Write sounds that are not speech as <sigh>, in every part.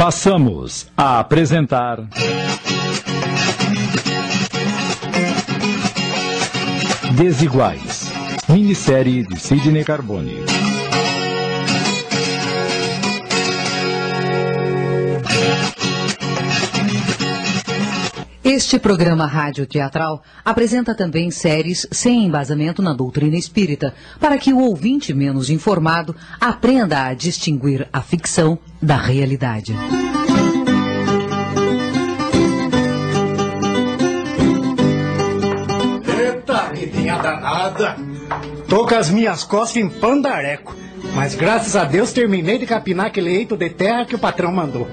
Passamos a apresentar. Desiguais. Minissérie de Sidney Carbone. Este programa rádio teatral apresenta também séries sem embasamento na doutrina espírita, para que o ouvinte menos informado aprenda a distinguir a ficção da realidade. Eita, vidinha danada. Tô com as minhas costas em pandareco. Mas graças a Deus terminei de capinar aquele eito de terra que o patrão mandou.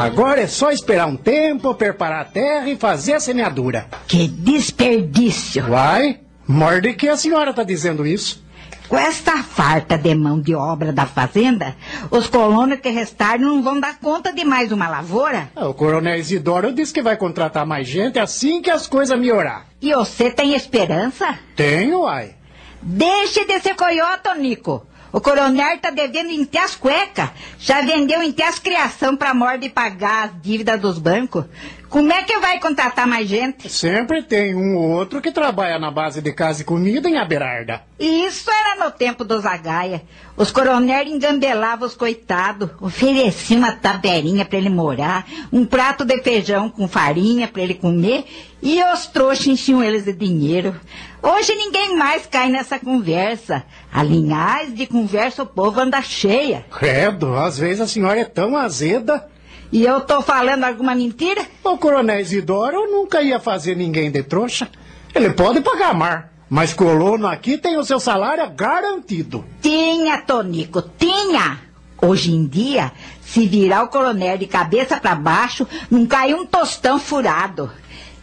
Agora é só esperar um tempo, preparar a terra e fazer a semeadura. Que desperdício! Vai, morde que a senhora tá dizendo isso. Com esta farta de mão de obra da fazenda, os colonos que restaram não vão dar conta de mais uma lavoura. Ah, O coronel Isidoro disse que vai contratar mais gente assim que as coisas melhorar. E você tem esperança? Tenho, ai. Deixe de ser coiota, Nico. O coronel tá devendo em as cuecas. Já vendeu em as criação pra morte pagar as dívidas dos bancos. Como é que vai contratar mais gente? Sempre tem um ou outro que trabalha na base de casa e comida em Aberarda. Isso era no tempo dos Zagaia. Os coronéis engambelavam os coitados, ofereciam uma taberinha pra ele morar, um prato de feijão com farinha pra ele comer, e os trouxas enchiam eles de dinheiro. Hoje ninguém mais cai nessa conversa. A linhagem de conversa o povo anda cheia. Credo, às vezes a senhora é tão azeda. E eu tô falando alguma mentira? O coronel Isidoro nunca ia fazer ninguém de trouxa. Ele pode pagar mar, mas colono aqui tem o seu salário garantido. Tinha, Tonico, tinha. Hoje em dia, se virar o coronel de cabeça para baixo, não cai um tostão furado.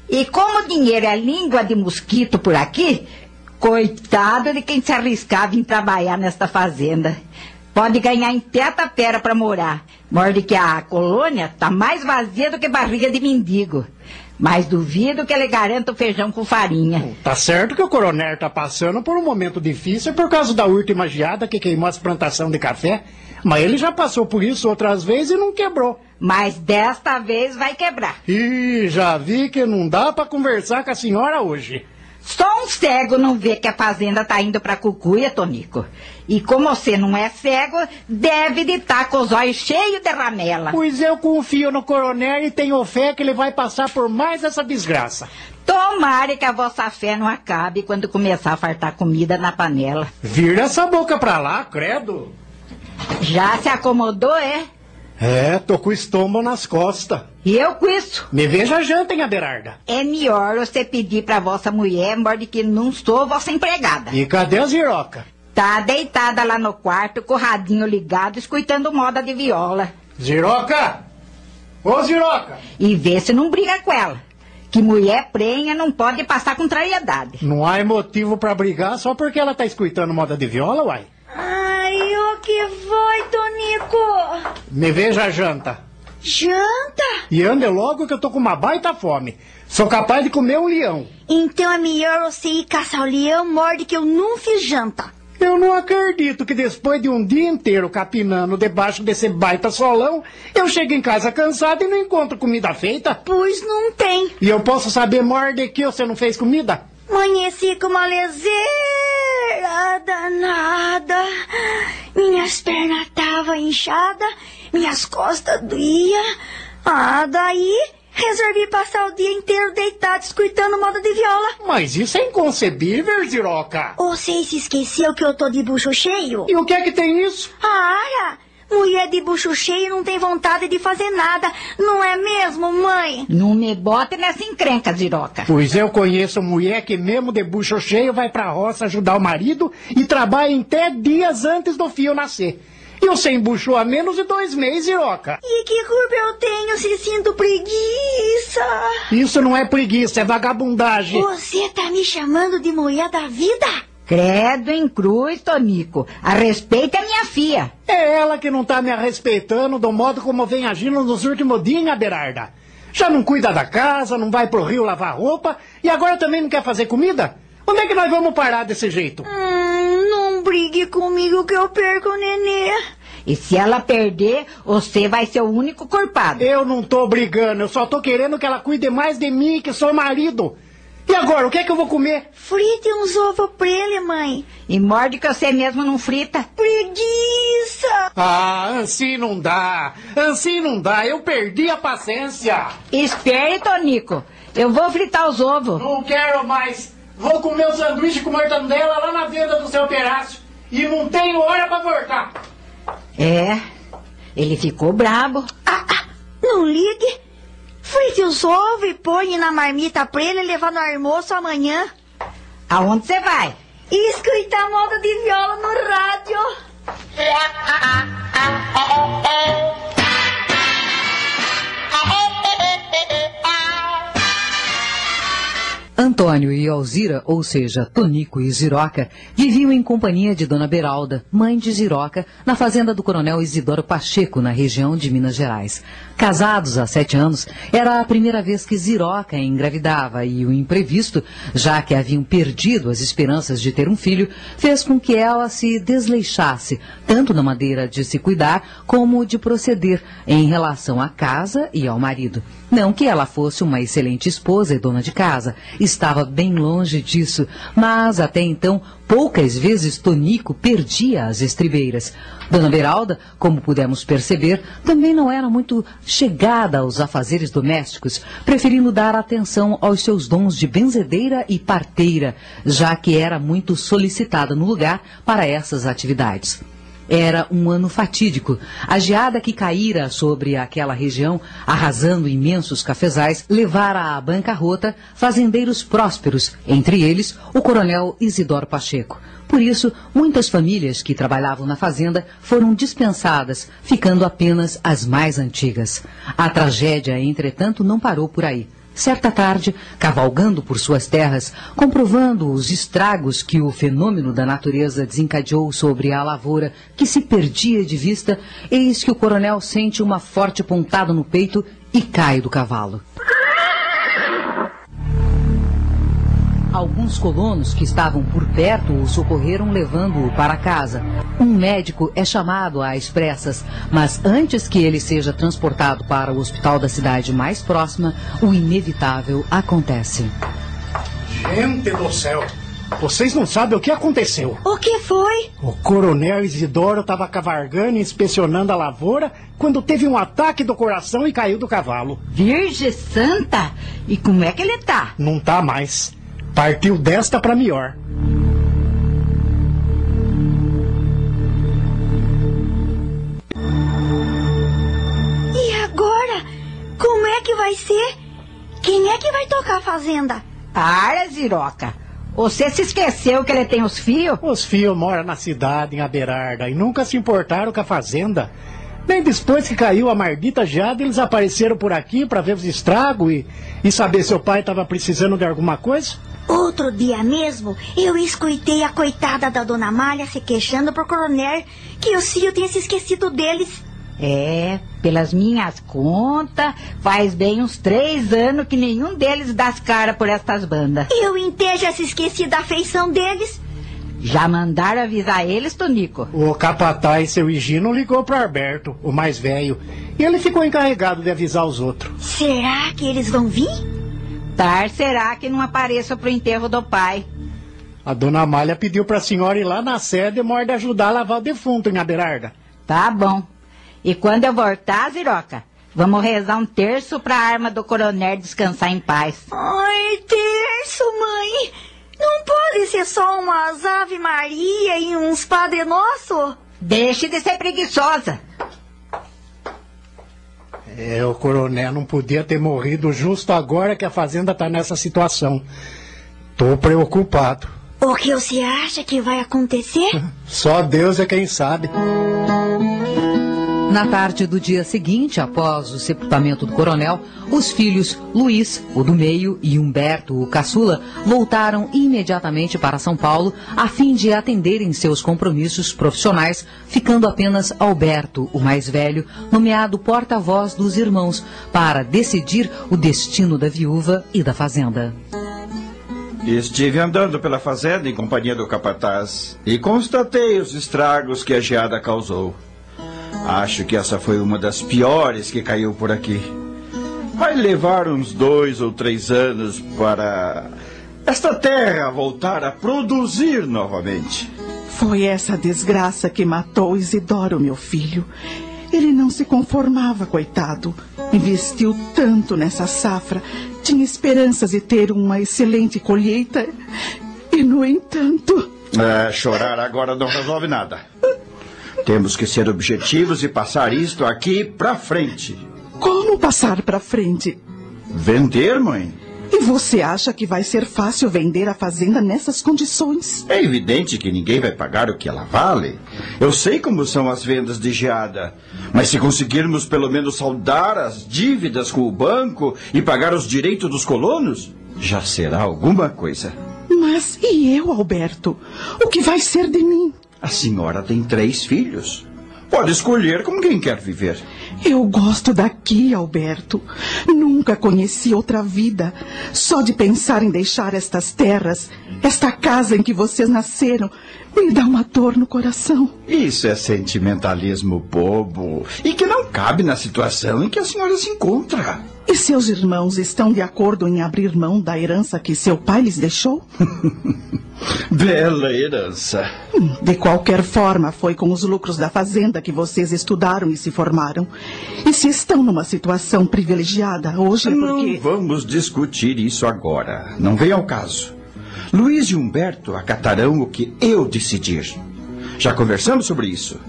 E como o dinheiro é língua de mosquito por aqui, coitado de quem se arriscava em trabalhar nesta fazenda. Pode ganhar em teta-pera para morar. Morde que a colônia tá mais vazia do que barriga de mendigo. Mas duvido que ele garanta o feijão com farinha. Tá certo que o coronel tá passando por um momento difícil por causa da última geada que queimou as plantações de café, mas ele já passou por isso outras vezes e não quebrou. Mas desta vez vai quebrar. E já vi que não dá pra conversar com a senhora hoje. Só um cego não vê que a fazenda tá indo pra cucuia, Tonico. E como você não é cego, deve de estar com os olhos cheios de ramela. Pois eu confio no coronel e tenho fé que ele vai passar por mais essa desgraça. Tomara que a vossa fé não acabe quando começar a fartar comida na panela. Vira essa boca pra lá, credo. Já se acomodou, é? É, tô com o estômago nas costas. E eu com isso. Me veja janta, em Aberarda. É melhor você pedir pra vossa mulher, morde que não sou vossa empregada. E cadê a ziroca? Tá deitada lá no quarto, com o radinho ligado, escutando moda de viola. Ziroca! Ô, Ziroca! E vê se não briga com ela. Que mulher prenha não pode passar contrariedade. Não há motivo pra brigar só porque ela tá escutando moda de viola, uai. Ai, o que foi, Tonico? Me veja a janta. Janta? E ande logo que eu tô com uma baita fome. Sou capaz de comer um leão. Então é melhor você ir caçar o leão, morde que eu não fiz janta. Eu não acredito que depois de um dia inteiro capinando debaixo desse baita solão, eu chego em casa cansado e não encontro comida feita. Pois não tem. E eu posso saber morde que você não fez comida? Amanheci com uma leseira danada. Minhas pernas estavam inchadas, minhas costas doía. Ah, daí resolvi passar o dia inteiro deitado escutando moda de viola. Mas isso é inconcebível, Ziroca. Você se esqueceu que eu tô de bucho cheio? E o que é que tem isso? Ah, mulher de bucho cheio não tem vontade de fazer nada, não é mesmo, mãe? Não me bote nessa encrenca, Ziroca. Pois eu conheço mulher que mesmo de bucho cheio vai pra roça ajudar o marido e trabalha em até dias antes do fio nascer. E você embuchou há menos de dois meses, Ziroca. E que culpa eu tenho se sinto preguiça? Isso não é preguiça, é vagabundagem. Você tá me chamando de mulher da vida? Credo em cruz, Tonico. A respeita a minha filha. É ela que não tá me respeitando do modo como vem agindo nos últimos dias, hein, Aberarda. Já não cuida da casa, não vai pro rio lavar roupa e agora também não quer fazer comida? Onde é que nós vamos parar desse jeito? Hum, não brigue comigo que eu perco o nenê. E se ela perder, você vai ser o único culpado. Eu não tô brigando, eu só tô querendo que ela cuide mais de mim, que sou marido. E agora, o que é que eu vou comer? Frite uns ovos pra ele, mãe. E morde que você mesmo não frita. Preguiça! Ah, assim não dá. Assim não dá. Eu perdi a paciência. Espere, Tonico. Eu vou fritar os ovos. Não quero mais. Vou comer o sanduíche com mortandela lá na venda do seu Perácio. E não tenho hora pra voltar. É, ele ficou brabo. Ah, ah, não ligue. Frite os ovos e põe na marmita pra ele levar no almoço amanhã. Aonde você vai? E escutar moda de viola no rádio. Antônio e Alzira, ou seja, Tonico e Ziroca, viviam em companhia de Dona Beralda, mãe de Ziroca, na fazenda do coronel Isidoro Pacheco, na região de Minas Gerais. Casados há sete anos, era a primeira vez que Ziroca engravidava e o imprevisto, já que haviam perdido as esperanças de ter um filho, fez com que ela se desleixasse, tanto na maneira de se cuidar como de proceder em relação à casa e ao marido. Não que ela fosse uma excelente esposa e dona de casa, estava bem longe disso, mas até então poucas vezes Tonico perdia as estribeiras. Dona Beralda, como pudemos perceber, também não era muito chegada aos afazeres domésticos, preferindo dar atenção aos seus dons de benzedeira e parteira, já que era muito solicitada no lugar para essas atividades. Era um ano fatídico. A geada que caíra sobre aquela região, arrasando imensos cafezais, levara à bancarrota fazendeiros prósperos, entre eles o coronel Isidoro Pacheco. Por isso, muitas famílias que trabalhavam na fazenda foram dispensadas, ficando apenas as mais antigas. A tragédia, entretanto, não parou por aí. Certa tarde, cavalgando por suas terras, comprovando os estragos que o fenômeno da natureza desencadeou sobre a lavoura, que se perdia de vista, eis que o coronel sente uma forte pontada no peito e cai do cavalo. Alguns colonos que estavam por perto o socorreram levando-o para casa. Um médico é chamado às pressas, mas antes que ele seja transportado para o hospital da cidade mais próxima, o inevitável acontece. Gente do céu! Vocês não sabem o que aconteceu. O que foi? O coronel Isidoro estava cavargando e inspecionando a lavoura quando teve um ataque do coração e caiu do cavalo. Virgem Santa! E como é que ele tá? Não tá mais. Partiu desta para melhor. E agora? Como é que vai ser? Quem é que vai tocar a fazenda? Para, Ziroca. Você se esqueceu que ele tem os fios? Os fios moram na cidade, em Aberarda, e nunca se importaram com a fazenda. Nem depois que caiu a maldita geada, eles apareceram por aqui para ver os estragos e, e saber se o pai estava precisando de alguma coisa. Outro dia mesmo, eu escutei a coitada da dona Malha se queixando pro coronel que o Cio tinha se esquecido deles. É, pelas minhas contas, faz bem uns três anos que nenhum deles dá as caras por estas bandas. Eu inteiro já se esqueci da afeição deles. Já mandaram avisar eles, Tonico? O capataz, seu Higino, ligou para Alberto, o mais velho, e ele ficou encarregado de avisar os outros. Será que eles vão vir? Tar será que não apareça pro enterro do pai? A dona Amália pediu para a senhora ir lá na sede e morde ajudar a lavar o defunto em Aberarda. Tá bom. E quando eu voltar, Ziroca, vamos rezar um terço pra arma do coronel descansar em paz. Ai, terço, mãe! Não pode ser só umas Ave Maria e uns Padre Nosso? Deixe de ser preguiçosa. É, o coronel não podia ter morrido justo agora que a fazenda tá nessa situação. Tô preocupado. O que você acha que vai acontecer? Só Deus é quem sabe. Na tarde do dia seguinte, após o sepultamento do coronel, os filhos Luiz, o do meio, e Humberto, o caçula, voltaram imediatamente para São Paulo a fim de atenderem seus compromissos profissionais, ficando apenas Alberto, o mais velho, nomeado porta-voz dos irmãos, para decidir o destino da viúva e da fazenda. Estive andando pela fazenda em companhia do capataz e constatei os estragos que a geada causou. Acho que essa foi uma das piores que caiu por aqui. Vai levar uns dois ou três anos para esta terra voltar a produzir novamente. Foi essa desgraça que matou Isidoro, meu filho. Ele não se conformava, coitado. Investiu tanto nessa safra, tinha esperanças de ter uma excelente colheita. E, no entanto. É, chorar agora não resolve nada. Temos que ser objetivos e passar isto aqui para frente. Como passar para frente? Vender, mãe? E você acha que vai ser fácil vender a fazenda nessas condições? É evidente que ninguém vai pagar o que ela vale. Eu sei como são as vendas de geada. Mas se conseguirmos pelo menos saldar as dívidas com o banco e pagar os direitos dos colonos, já será alguma coisa. Mas e eu, Alberto? O que vai ser de mim? A senhora tem três filhos. Pode escolher com quem quer viver. Eu gosto daqui, Alberto. Nunca conheci outra vida. Só de pensar em deixar estas terras, esta casa em que vocês nasceram, me dá uma dor no coração. Isso é sentimentalismo bobo e que não cabe na situação em que a senhora se encontra. E seus irmãos estão de acordo em abrir mão da herança que seu pai lhes deixou? <laughs> Bela herança. De qualquer forma, foi com os lucros da fazenda que vocês estudaram e se formaram. E se estão numa situação privilegiada hoje é porque. Não vamos discutir isso agora. Não vem ao caso. Luiz e Humberto acatarão o que eu decidir. Já conversamos sobre isso.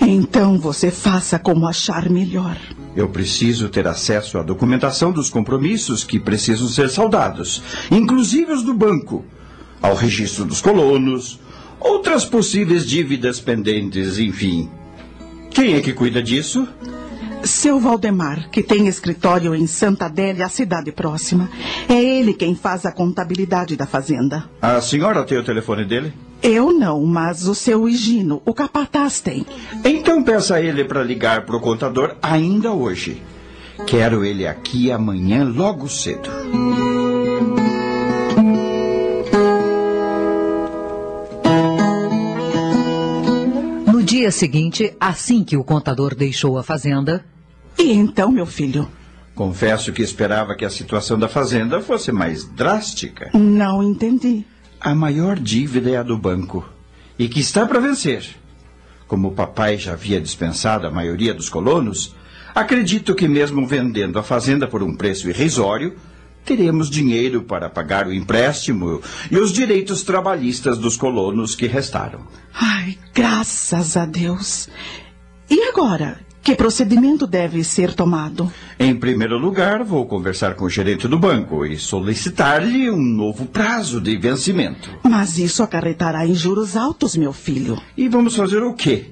Então você faça como achar melhor. Eu preciso ter acesso à documentação dos compromissos que precisam ser saldados, inclusive os do banco, ao registro dos colonos, outras possíveis dívidas pendentes, enfim. Quem é que cuida disso? Seu Valdemar, que tem escritório em Santa Adélia, a cidade próxima. É ele quem faz a contabilidade da fazenda. A senhora tem o telefone dele? Eu não, mas o seu Higino, o capataz tem. Então peça a ele para ligar para o contador ainda hoje. Quero ele aqui amanhã logo cedo. Dia seguinte, assim que o contador deixou a fazenda, E então, meu filho? Confesso que esperava que a situação da fazenda fosse mais drástica. Não entendi. A maior dívida é a do banco e que está para vencer. Como o papai já havia dispensado a maioria dos colonos, acredito que mesmo vendendo a fazenda por um preço irrisório, teremos dinheiro para pagar o empréstimo e os direitos trabalhistas dos colonos que restaram. Ai, graças a Deus. E agora? Que procedimento deve ser tomado? Em primeiro lugar, vou conversar com o gerente do banco e solicitar-lhe um novo prazo de vencimento. Mas isso acarretará em juros altos, meu filho. E vamos fazer o quê?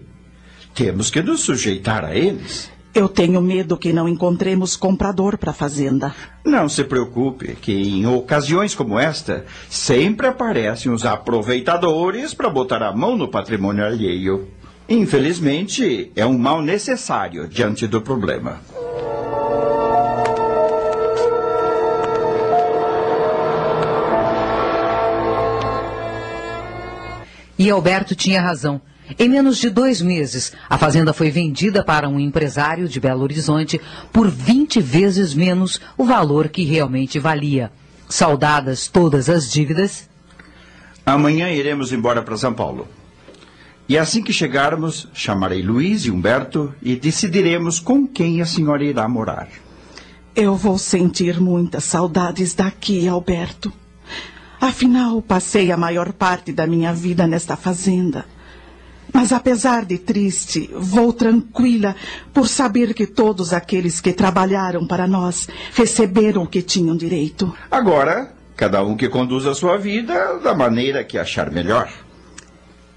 Temos que nos sujeitar a eles. Eu tenho medo que não encontremos comprador para a fazenda. Não se preocupe, que em ocasiões como esta, sempre aparecem os aproveitadores para botar a mão no patrimônio alheio. Infelizmente, é um mal necessário diante do problema. E Alberto tinha razão. Em menos de dois meses, a fazenda foi vendida para um empresário de Belo Horizonte por 20 vezes menos o valor que realmente valia. Saudadas todas as dívidas, Amanhã iremos embora para São Paulo. E assim que chegarmos, chamarei Luiz e Humberto e decidiremos com quem a senhora irá morar. Eu vou sentir muitas saudades daqui, Alberto. Afinal, passei a maior parte da minha vida nesta fazenda. Mas apesar de triste, vou tranquila por saber que todos aqueles que trabalharam para nós receberam o que tinham direito. Agora, cada um que conduz a sua vida da maneira que achar melhor.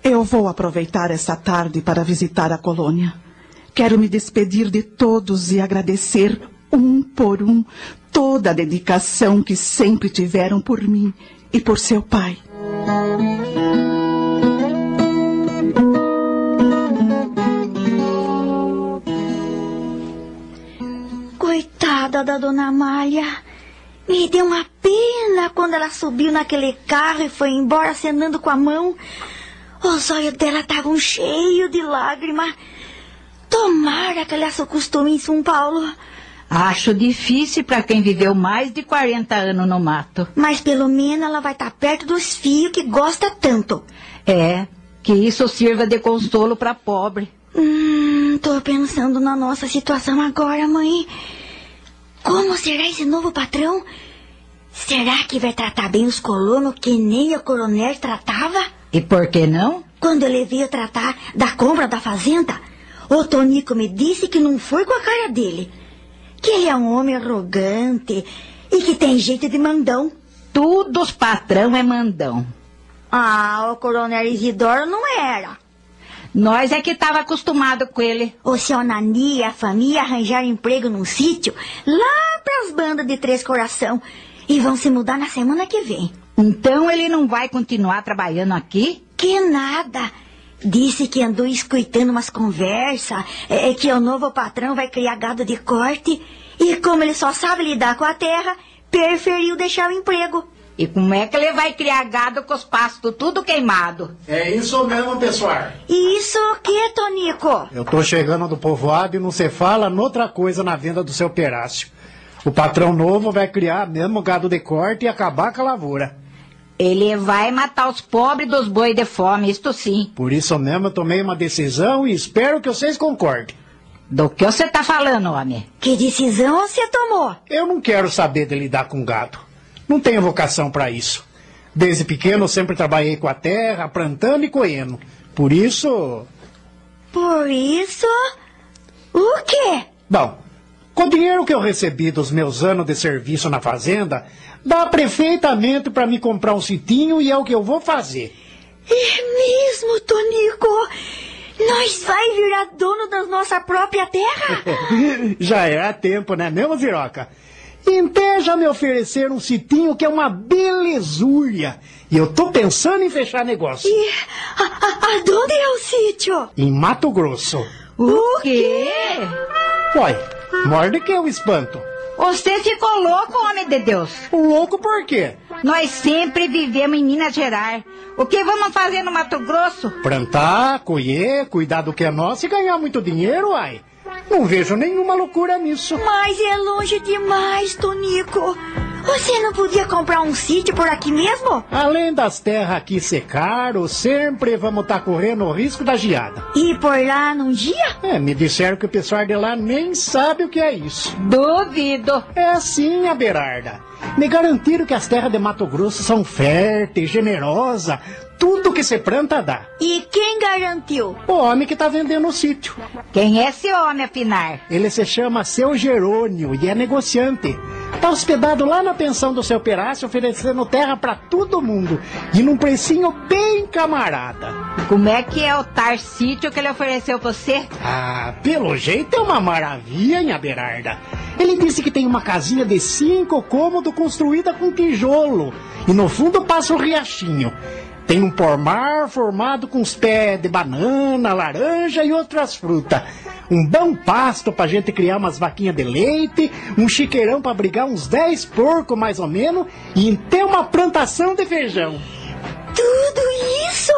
Eu vou aproveitar esta tarde para visitar a colônia. Quero me despedir de todos e agradecer, um por um, toda a dedicação que sempre tiveram por mim e por seu pai. Coitada da dona Amália. Me deu uma pena quando ela subiu naquele carro e foi embora acenando com a mão. Os olhos dela estavam cheios de lágrimas. Tomara que ela se acostume em São Paulo. Acho difícil para quem viveu mais de 40 anos no mato. Mas pelo menos ela vai estar perto dos filhos que gosta tanto. É, que isso sirva de consolo para pobre. Hum, tô pensando na nossa situação agora, mãe. Como será esse novo patrão? Será que vai tratar bem os colonos que nem o coronel tratava? E por que não? Quando ele veio tratar da compra da fazenda, o Tonico me disse que não foi com a cara dele. Que ele é um homem arrogante e que tem jeito de mandão. Tudo os patrão é mandão. Ah, o coronel Isidoro não era. Nós é que estava acostumado com ele. O seu Nani e a família arranjaram emprego num sítio lá pras bandas de Três Coração e vão se mudar na semana que vem. Então ele não vai continuar trabalhando aqui? Que nada. Disse que andou escutando umas conversas, é, que o novo patrão vai criar gado de corte e como ele só sabe lidar com a terra, preferiu deixar o emprego. E como é que ele vai criar gado com os pastos tudo queimado? É isso mesmo, pessoal. E isso o que, Tonico? Eu tô chegando do povoado e não se fala noutra coisa na venda do seu perácio. O patrão novo vai criar mesmo gado de corte e acabar com a lavoura. Ele vai matar os pobres dos boi de fome, isto sim. Por isso mesmo eu tomei uma decisão e espero que vocês concordem. Do que você tá falando, homem? Que decisão você tomou? Eu não quero saber de lidar com gado. Não tenho vocação para isso. Desde pequeno eu sempre trabalhei com a terra, plantando e colhendo. Por isso. Por isso? O quê? Bom, com o dinheiro que eu recebi dos meus anos de serviço na fazenda, dá perfeitamente para me comprar um sitinho e é o que eu vou fazer. É mesmo, Tonico? Nós vai virar dono da nossa própria terra? <laughs> Já era tempo, né mesmo, Ziroca? Já me ofereceram um sitinho que é uma belezúria. E eu tô pensando em fechar negócio. E a, a, aonde é o sítio? Em Mato Grosso. O quê? Uai, morde que eu espanto. Você ficou louco, homem de Deus. Louco por quê? Nós sempre vivemos em Minas Gerais. O que vamos fazer no Mato Grosso? Plantar, colher, cuidar do que é nosso e ganhar muito dinheiro, uai. Não vejo nenhuma loucura nisso. Mas é longe demais, Tonico. Você não podia comprar um sítio por aqui mesmo? Além das terras aqui secaram, sempre vamos estar correndo o risco da geada. E por lá num dia? É, me disseram que o pessoal de lá nem sabe o que é isso. Duvido. É sim, a Berarda. Me garantiram que as terras de Mato Grosso são férteis, generosas, tudo que se planta dá. E quem garantiu? O homem que tá vendendo o sítio. Quem é esse homem, afinar? Ele se chama Seu Jerônimo e é negociante. Tá hospedado lá na pensão do seu Perácio, oferecendo terra para todo mundo. E num precinho bem camarada. Como é que é o tar sítio que ele ofereceu pra você? Ah, pelo jeito é uma maravilha, hein, Aberarda? Ele disse que tem uma casinha de cinco cômodos construída com tijolo. E no fundo passa o riachinho. Tem um pomar formado com os pés de banana, laranja e outras frutas. Um bom pasto pra gente criar umas vaquinhas de leite, um chiqueirão pra abrigar uns 10 porcos mais ou menos e ter uma plantação de feijão. Tudo isso?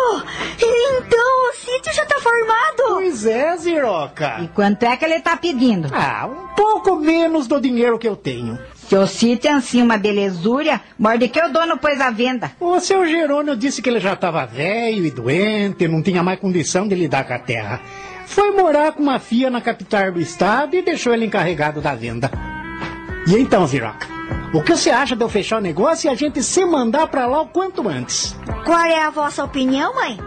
Então o sítio já tá formado? Pois é, Ziroca. E quanto é que ele tá pedindo? Ah, um pouco menos do dinheiro que eu tenho. Se o sítio é assim uma belezúria, morde que o dono pôs à venda. O seu Jerônimo disse que ele já estava velho e doente, não tinha mais condição de lidar com a terra. Foi morar com uma filha na capital do estado e deixou ele encarregado da venda. E então, Ziroca, o que você acha de eu fechar o negócio e a gente se mandar pra lá o quanto antes? Qual é a vossa opinião, mãe?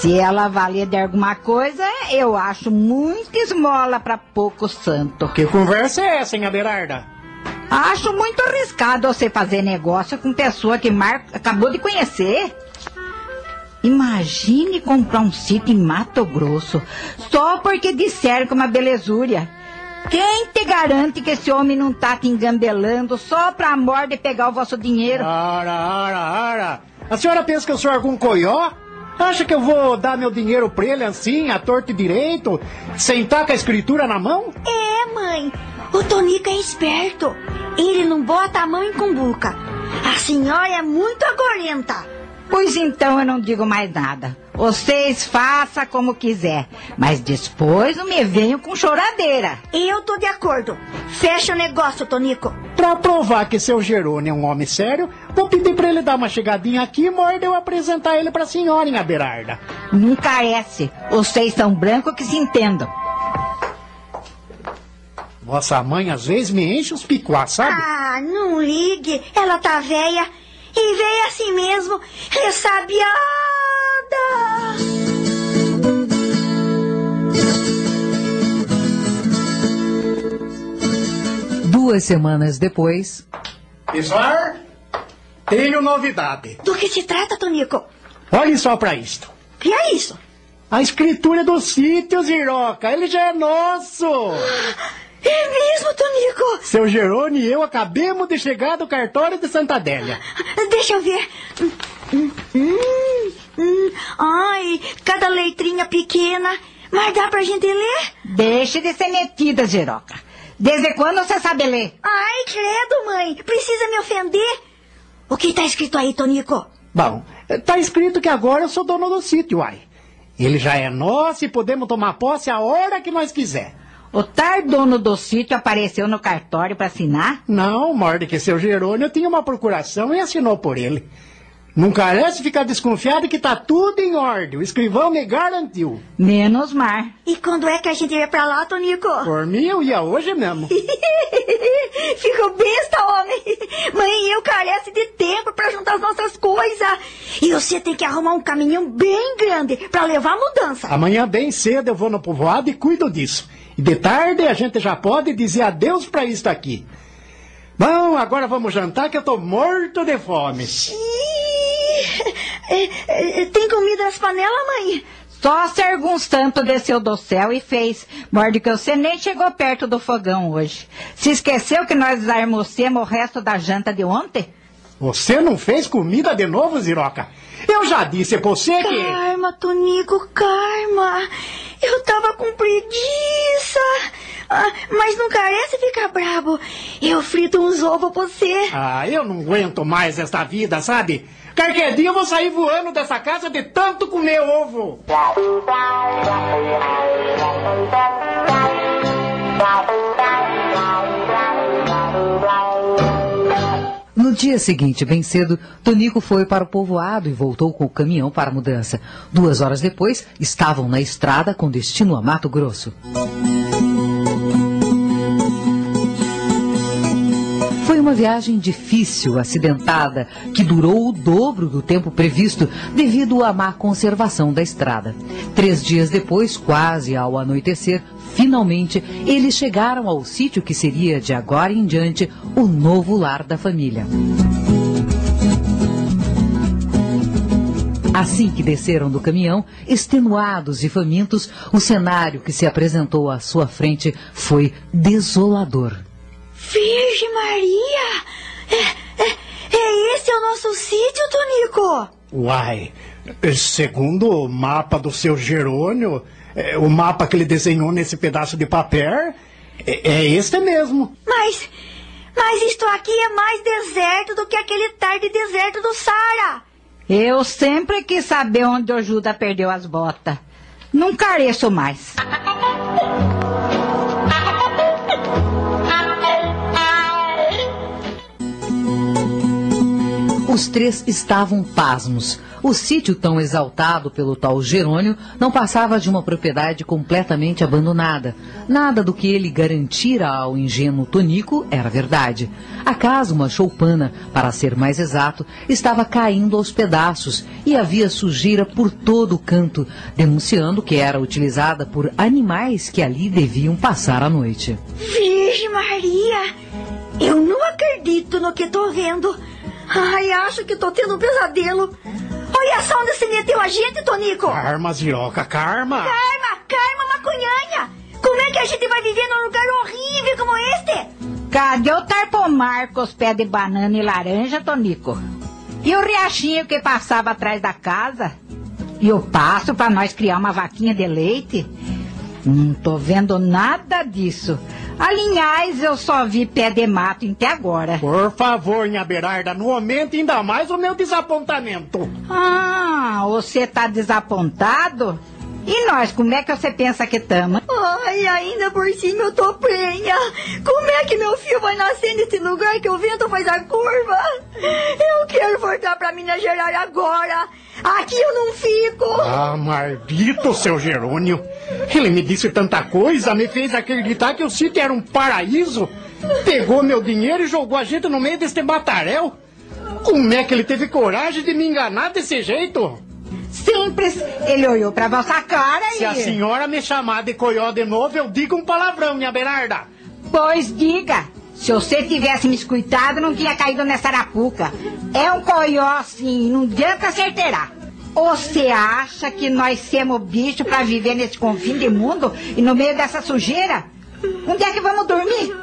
Se ela valer de alguma coisa, eu acho muita esmola pra pouco santo. Que conversa é essa, hein, Abelarda? Acho muito arriscado você fazer negócio com pessoa que Mar acabou de conhecer. Imagine comprar um sítio em Mato Grosso só porque disseram que é uma belezúria. Quem te garante que esse homem não tá te engambelando só pra morder e pegar o vosso dinheiro? Ora, ora, ora. A senhora pensa que eu sou algum coió? Acha que eu vou dar meu dinheiro pra ele assim, a torto e direito, sentar com a escritura na mão? É, mãe. O Tonico é esperto. Ele não bota a mão em cumbuca. A senhora é muito agorenta. Pois então eu não digo mais nada. Vocês façam como quiser, mas depois não me venham com choradeira. Eu tô de acordo. Fecha o negócio, Tonico. Pra provar que seu Jerônimo é um homem sério, vou pedir pra ele dar uma chegadinha aqui e morda eu apresentar ele pra senhora em Aberarda. Não carece. Vocês são brancos que se entendam. Vossa mãe às vezes me enche os picuás, sabe? Ah, não ligue. Ela tá velha. E veio assim mesmo, ressabiada. Duas semanas depois, Pessoal, tenho novidade. Do que se trata, Tonico? Olhe só pra isto. Que é isso? A escritura do sítio, Ziroca, ele já é nosso. É mesmo, Tonico? Seu Jerônimo e eu acabemos de chegar do cartório de Santa Adélia. Deixa eu ver. Hum, hum, hum. Ai, cada letrinha pequena. Mas dá pra gente ler? Deixe de ser metida, Giroca. Desde quando você sabe ler? Ai, credo, mãe. Precisa me ofender? O que tá escrito aí, Tonico? Bom, tá escrito que agora eu sou dono do sítio, uai. Ele já é nosso e podemos tomar posse a hora que nós quiser. O tal dono do sítio apareceu no cartório para assinar? Não, morde que seu Jerônimo tinha uma procuração e assinou por ele. Não carece ficar desconfiado que tá tudo em ordem. O escrivão me garantiu. Menos mar. E quando é que a gente vai pra lá, Tonico? Por mim, eu ia hoje mesmo. <laughs> Ficou besta, homem. Mãe e eu carece de tempo pra juntar as nossas coisas. E você tem que arrumar um caminhão bem grande pra levar a mudança. Amanhã bem cedo eu vou no povoado e cuido disso. E de tarde a gente já pode dizer adeus pra isto aqui. Bom, agora vamos jantar que eu tô morto de fome. É, é, tem comida nas panelas, mãe? Só se alguns tanto desceu do céu e fez. Morde que você nem chegou perto do fogão hoje. Se esqueceu que nós almocemos o resto da janta de ontem? Você não fez comida de novo, Ziroca? Eu já disse a você que... Karma, Tonico, karma. Eu tava com preguiça. Ah, mas não carece ficar brabo. Eu frito uns ovos pra você. Ah, eu não aguento mais esta vida, sabe? Qualquer dia eu vou sair voando dessa casa de tanto comer ovo. No dia seguinte, bem cedo, Tonico foi para o povoado e voltou com o caminhão para a mudança. Duas horas depois, estavam na estrada com destino a Mato Grosso. Viagem difícil, acidentada, que durou o dobro do tempo previsto devido à má conservação da estrada. Três dias depois, quase ao anoitecer, finalmente eles chegaram ao sítio que seria de agora em diante o novo lar da família. Assim que desceram do caminhão, extenuados e famintos, o cenário que se apresentou à sua frente foi desolador. Virgem Maria! É, é, é esse o nosso sítio, Tonico? Uai, segundo o mapa do seu Jerônimo, é, o mapa que ele desenhou nesse pedaço de papel, é, é este mesmo. Mas, mas isto aqui é mais deserto do que aquele tarde deserto do Sara. Eu sempre quis saber onde o Judas perdeu as botas. Não careço mais. Os três estavam pasmos. O sítio tão exaltado pelo tal Jerônimo não passava de uma propriedade completamente abandonada. Nada do que ele garantira ao ingênuo Tonico era verdade. A casa, uma choupana, para ser mais exato, estava caindo aos pedaços e havia sujeira por todo o canto, denunciando que era utilizada por animais que ali deviam passar a noite. Virgem Maria! Eu não acredito no que estou vendo. Ai, acho que tô tendo um pesadelo. Olha só onde se meteu a gente, Tonico. Karma, Ziroca, karma. Karma, karma, maconhanha. Como é que a gente vai viver num lugar horrível como este? Cadê o tarpomar com os pés de banana e laranja, Tonico? E o riachinho que passava atrás da casa? E o passo para nós criar uma vaquinha de leite? Não tô vendo nada disso. Aliás, eu só vi pé de mato até agora. Por favor, minha Berarda, não aumente ainda mais o meu desapontamento. Ah, você tá desapontado? E nós, como é que você pensa que estamos? Ai, ainda por cima eu tô prenha. Como é que meu filho vai nascer nesse lugar que o vento faz a curva? Eu quero voltar pra Minas Gerais agora. Aqui eu não fico. Ah, maldito seu Jerônimo. Ele me disse tanta coisa, me fez acreditar que o sítio era um paraíso. Pegou meu dinheiro e jogou a gente no meio deste batarel. Como é que ele teve coragem de me enganar desse jeito? Simples. Ele olhou pra vossa cara e... Se a senhora me chamar de coió de novo, eu digo um palavrão, minha Berarda. Pois diga. Se você tivesse me escutado, não tinha caído nessa arapuca. É um coió, sim, não adianta certeirar. Você acha que nós somos bicho para viver nesse confim de mundo e no meio dessa sujeira? Onde é que vamos dormir?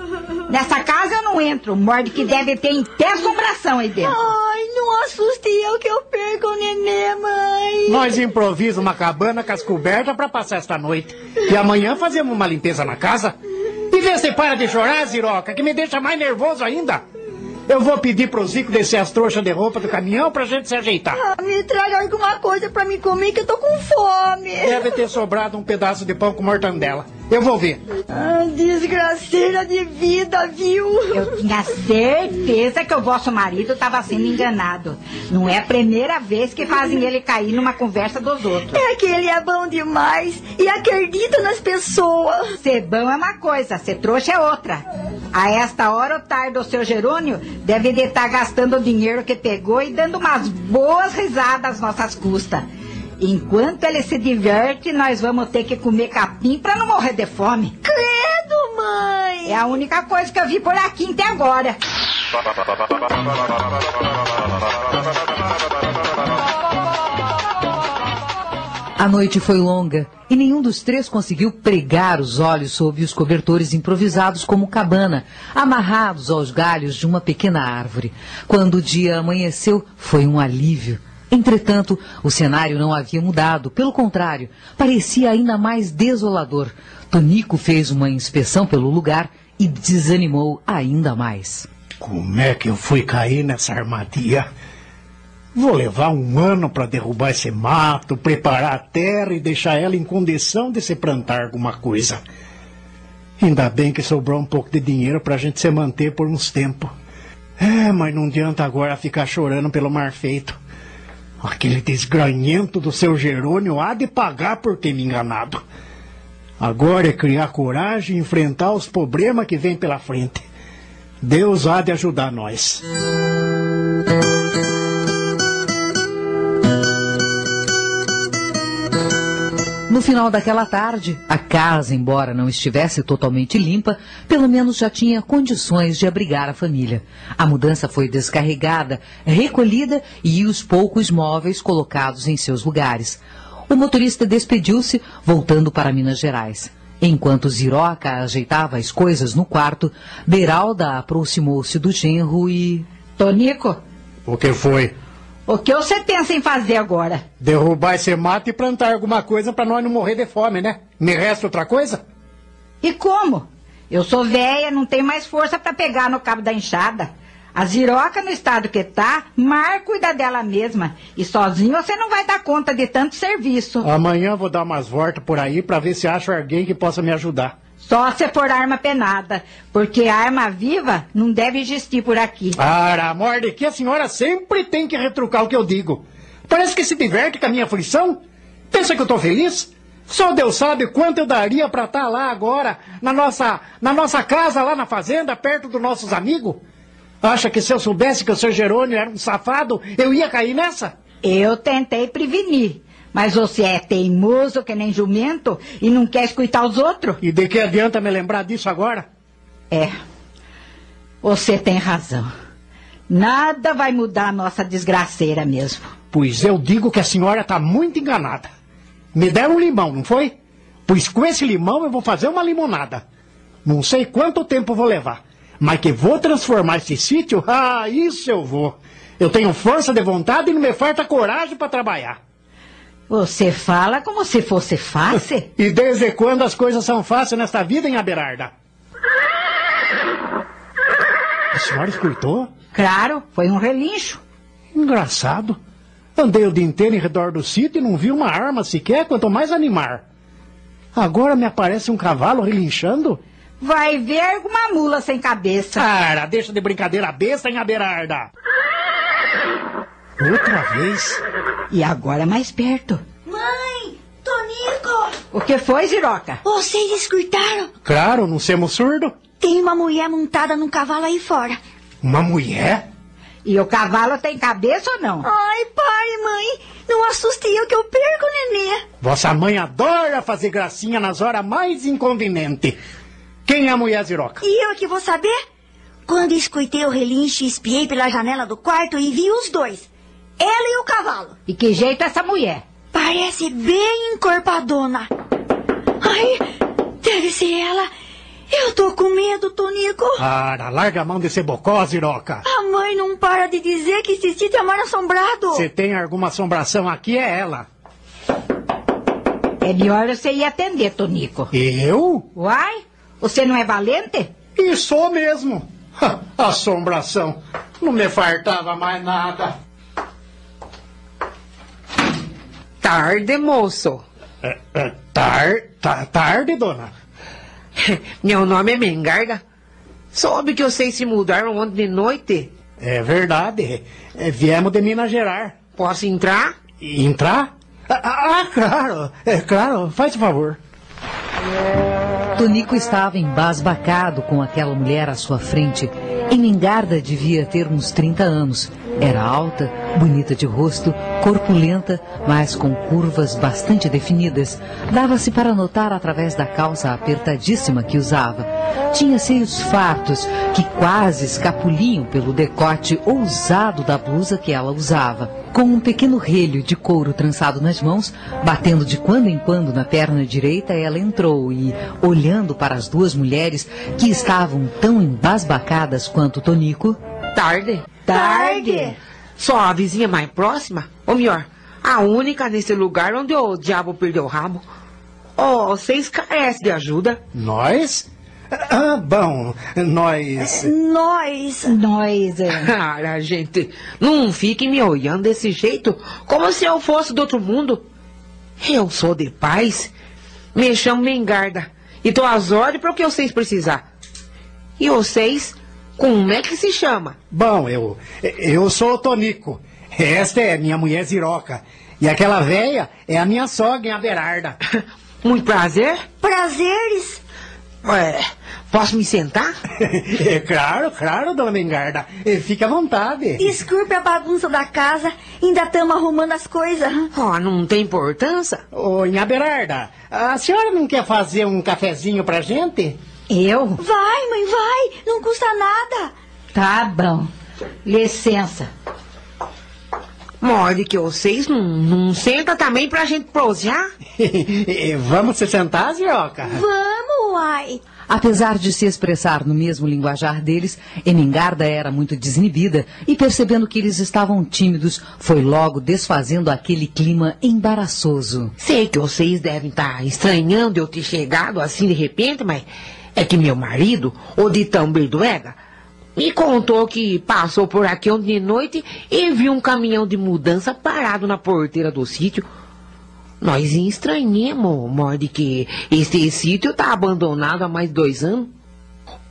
Nessa casa eu não entro. Morde que deve ter até assombração aí dentro. Ai, não assuste eu que eu perco o nenê, mãe. Nós improvisamos uma cabana com as cobertas para passar esta noite. E amanhã fazemos uma limpeza na casa. E vê se para de chorar, Ziroca, que me deixa mais nervoso ainda. Eu vou pedir pro Zico descer as trouxas de roupa do caminhão pra gente se ajeitar. Ah, me traga alguma coisa pra me comer que eu tô com fome. Deve ter sobrado um pedaço de pão com mortandela. Eu vou ver. Ah, desgraceira de vida, viu? Eu tinha certeza que o vosso marido estava sendo enganado. Não é a primeira vez que fazem ele cair numa conversa dos outros. É que ele é bom demais e acredita nas pessoas. Ser bom é uma coisa, ser trouxa é outra. A esta hora ou tarde o seu Jerônimo deve de estar gastando o dinheiro que pegou e dando umas boas risadas às nossas custas. Enquanto ele se diverte, nós vamos ter que comer capim para não morrer de fome. Credo, mãe! É a única coisa que eu vi por aqui até agora. A noite foi longa e nenhum dos três conseguiu pregar os olhos sob os cobertores improvisados como cabana, amarrados aos galhos de uma pequena árvore. Quando o dia amanheceu, foi um alívio. Entretanto, o cenário não havia mudado, pelo contrário, parecia ainda mais desolador. Tonico fez uma inspeção pelo lugar e desanimou ainda mais. Como é que eu fui cair nessa armadilha? Vou levar um ano para derrubar esse mato, preparar a terra e deixar ela em condição de se plantar alguma coisa. Ainda bem que sobrou um pouco de dinheiro para a gente se manter por uns tempos. É, mas não adianta agora ficar chorando pelo mar feito. Aquele desgranhento do seu Jerônimo há de pagar por ter me enganado. Agora é criar coragem e enfrentar os problemas que vêm pela frente. Deus há de ajudar nós. No final daquela tarde, a casa, embora não estivesse totalmente limpa, pelo menos já tinha condições de abrigar a família. A mudança foi descarregada, recolhida e os poucos móveis colocados em seus lugares. O motorista despediu-se, voltando para Minas Gerais. Enquanto Ziroca ajeitava as coisas no quarto, Beralda aproximou-se do genro e. Tonico, O que foi? O que você pensa em fazer agora? Derrubar esse mato e plantar alguma coisa para nós não morrer de fome, né? Me resta outra coisa? E como? Eu sou velha, não tenho mais força para pegar no cabo da enxada. A Ziroca, no estado que tá, Mar cuida dela mesma. E sozinho você não vai dar conta de tanto serviço. Amanhã vou dar umas voltas por aí para ver se acho alguém que possa me ajudar. Só se for arma penada. Porque arma viva não deve existir por aqui. Para, amor de que a senhora sempre tem que retrucar o que eu digo. Parece que se diverte com a minha aflição. Pensa que eu tô feliz? Só Deus sabe quanto eu daria para estar lá agora, na nossa, na nossa casa, lá na fazenda, perto dos nossos amigos. Acha que se eu soubesse que o seu Jerônimo era um safado, eu ia cair nessa? Eu tentei prevenir. Mas você é teimoso que nem jumento e não quer escutar os outros? E de que adianta me lembrar disso agora? É. Você tem razão. Nada vai mudar a nossa desgraceira mesmo. Pois eu digo que a senhora está muito enganada. Me deram um limão, não foi? Pois com esse limão eu vou fazer uma limonada. Não sei quanto tempo vou levar, mas que vou transformar esse sítio, <laughs> ah, isso eu vou. Eu tenho força de vontade e não me falta coragem para trabalhar. Você fala como se fosse fácil. <laughs> E desde quando as coisas são fáceis nesta vida, hein, Aberarda? A senhora escutou? Claro, foi um relincho. Engraçado. Andei o dia inteiro em redor do sítio e não vi uma arma sequer, quanto mais animar. Agora me aparece um cavalo relinchando? Vai ver uma mula sem cabeça. Cara, deixa de brincadeira besta, hein, Aberarda? Outra vez? E agora mais perto. Mãe, Tonico, O que foi, Ziroca? vocês escutaram? Claro, não semos surdo. Tem uma mulher montada num cavalo aí fora. Uma mulher? E o cavalo tem cabeça ou não? Ai, pare, mãe. Não assuste eu que eu perco, nenê. Vossa mãe adora fazer gracinha nas horas mais inconvenientes. Quem é a mulher Ziroca? E eu que vou saber? Quando escutei o relincho, espiei pela janela do quarto e vi os dois. Ela e o cavalo. E que jeito é essa mulher? Parece bem encorpadona. Ai, deve ser ela. Eu tô com medo, Tonico. Para, larga a mão desse bocó, Ziroca. A mãe não para de dizer que esse sítio é mar assombrado. Se tem alguma assombração aqui, é ela. É melhor você ir atender, Tonico. Eu? Uai, você não é valente? E sou mesmo. Ha, <laughs> Assombração. Não me fartava mais nada. Tarde, moço. É, é, tar, ta- tarde, dona. <laughs> Meu nome é Mengarda. Soube que vocês se mudaram ontem de noite. É verdade. É, viemos de Minas Gerais. Posso entrar? Entrar? Ah, ah, claro. É claro. Faz o favor. Tonico estava embasbacado com aquela mulher à sua frente. Emengarda devia ter uns 30 anos. Era alta, bonita de rosto, corpulenta, mas com curvas bastante definidas. Dava-se para notar através da calça apertadíssima que usava. Tinha seios fartos que quase escapuliam pelo decote ousado da blusa que ela usava. Com um pequeno relho de couro trançado nas mãos, batendo de quando em quando na perna direita, ela entrou e, olhando para as duas mulheres que estavam tão embasbacadas quanto Tonico, Tarde. Tarde. Só a vizinha mais próxima? Ou melhor, a única nesse lugar onde o diabo perdeu o rabo. Oh, vocês carecem de ajuda. Nós? Ah, bom, nós. Nós. Nós, é. <laughs> Cara, gente, não fiquem me olhando desse jeito, como se eu fosse do outro mundo. Eu sou de paz, me chamo Mengarda, e tô às ordens para o que vocês precisar. E vocês, como é que se chama? Bom, eu. Eu sou o Tonico. Esta é minha mulher Ziroca. E aquela véia é a minha sogra em Aberarda. <laughs> Muito prazer. Prazeres. Ué, posso me sentar? <laughs> É claro, claro, dona Mengarda. Eh, Fique à vontade. Desculpe a bagunça da casa. Ainda estamos arrumando as coisas. Oh, não tem importância. Ô, em Aberarda, a senhora não quer fazer um cafezinho pra gente? Eu? Vai, mãe, vai. Não custa nada. Tá bom. Licença. Morde que vocês não, não senta também pra gente prosear? <laughs> Vamos se sentar, Ziroca? Vamos, uai. Apesar de se expressar no mesmo linguajar deles, Emingarda era muito desinibida e, percebendo que eles estavam tímidos, foi logo desfazendo aquele clima embaraçoso. Sei que vocês devem estar estranhando eu ter chegado assim de repente, mas é que meu marido, o Ditão Berduega, me contou que passou por aqui ontem de noite e viu um caminhão de mudança parado na porteira do sítio. Nós estranhemos, morde que este sítio está abandonado há mais dois anos.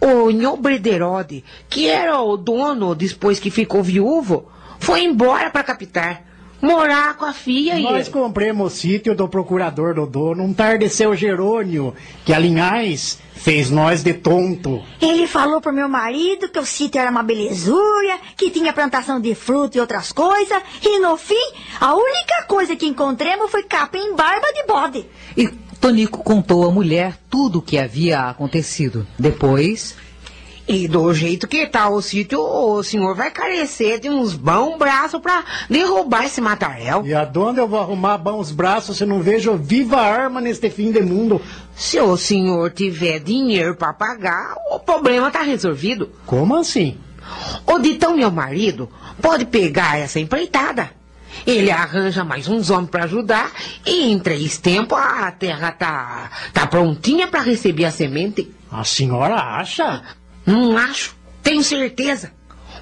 O Nhô Brederode, que era o dono depois que ficou viúvo, foi embora para capitar, morar com a filha e... Nós compramos o sítio do procurador do dono, um tardeceu Jerônimo, que alinhais fez nós de tonto. Ele falou pro meu marido que o sítio era uma belezura, que tinha plantação de fruta e outras coisas. E no fim, a única coisa que encontramos foi capim barba de bode. E Tonico contou à mulher tudo o que havia acontecido. Depois, E do jeito que tá o sítio, o senhor vai carecer de uns bons braços pra derrubar esse matarel. E aonde eu vou arrumar bons braços se não vejo viva arma neste fim de mundo? Se o senhor tiver dinheiro pra pagar, o problema tá resolvido. Como assim? O Ditão, meu marido, pode pegar essa empreitada. Ele arranja mais uns homens para ajudar e em três tempos a terra tá, tá prontinha para receber a semente. A senhora acha? Não acho, tenho certeza.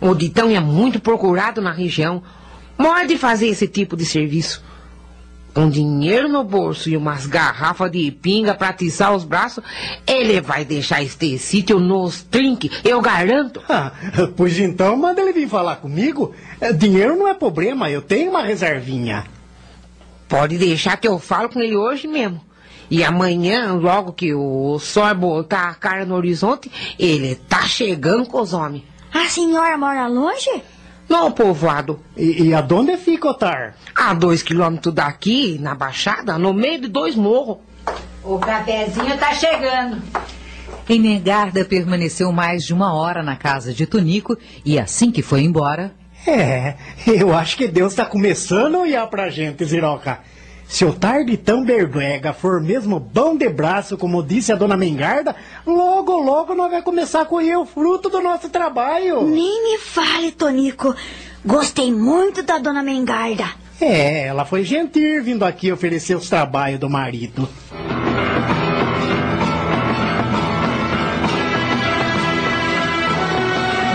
O Ditão é muito procurado na região. Pode fazer esse tipo de serviço. Com dinheiro no bolso e umas garrafas de pinga para atiçar os braços, ele vai deixar este sítio nos trinque, eu garanto. Ah, pois então manda ele vir falar comigo. Eh, Dinheiro não é problema, eu tenho uma reservinha. Pode deixar que eu falo com ele hoje mesmo. E amanhã, logo que o sol botar a cara no horizonte, ele tá chegando com os homens. A senhora mora longe? No povoado, E, e aonde fica, Otar? a dois quilômetros daqui, na Baixada, no meio de dois morros. O cafezinho tá chegando. Emengarda permaneceu mais de uma hora na casa de Tonico e assim que foi embora, É, eu acho que Deus está começando a olhar pra gente, Ziroca. Se o Tarditão Berduega for mesmo bom de braço, como disse a dona Mengarda, logo, logo nós vai começar a colher o fruto do nosso trabalho. Nem me fale, Tonico. Gostei muito da dona Mengarda. É, ela foi gentil vindo aqui oferecer os trabalhos do marido.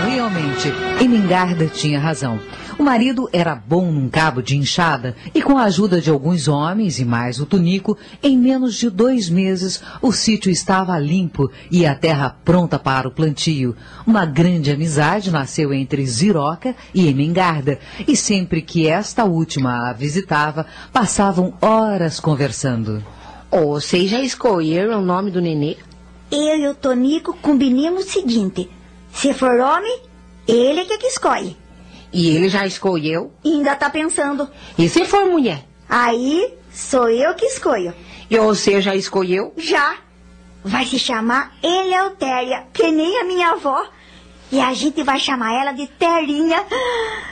Realmente, Emingarda tinha razão. O marido era bom num cabo de enxada e, com a ajuda de alguns homens e mais o Tunico, em menos de dois meses o sítio estava limpo e a terra pronta para o plantio. Uma grande amizade nasceu entre Ziroca e Emingarda e sempre que esta última a visitava, passavam horas conversando. Ou vocês já escolheram o nome do nenê? Eu e o Tonico combinamos o seguinte: se for homem, ele que, que escolhe. E ele já escolheu? E ainda tá pensando. E se for mulher? Aí sou eu que escolho. E você já escolheu? Já. Vai se chamar Eleutéria, que nem a minha avó. E a gente vai chamar ela de Terinha.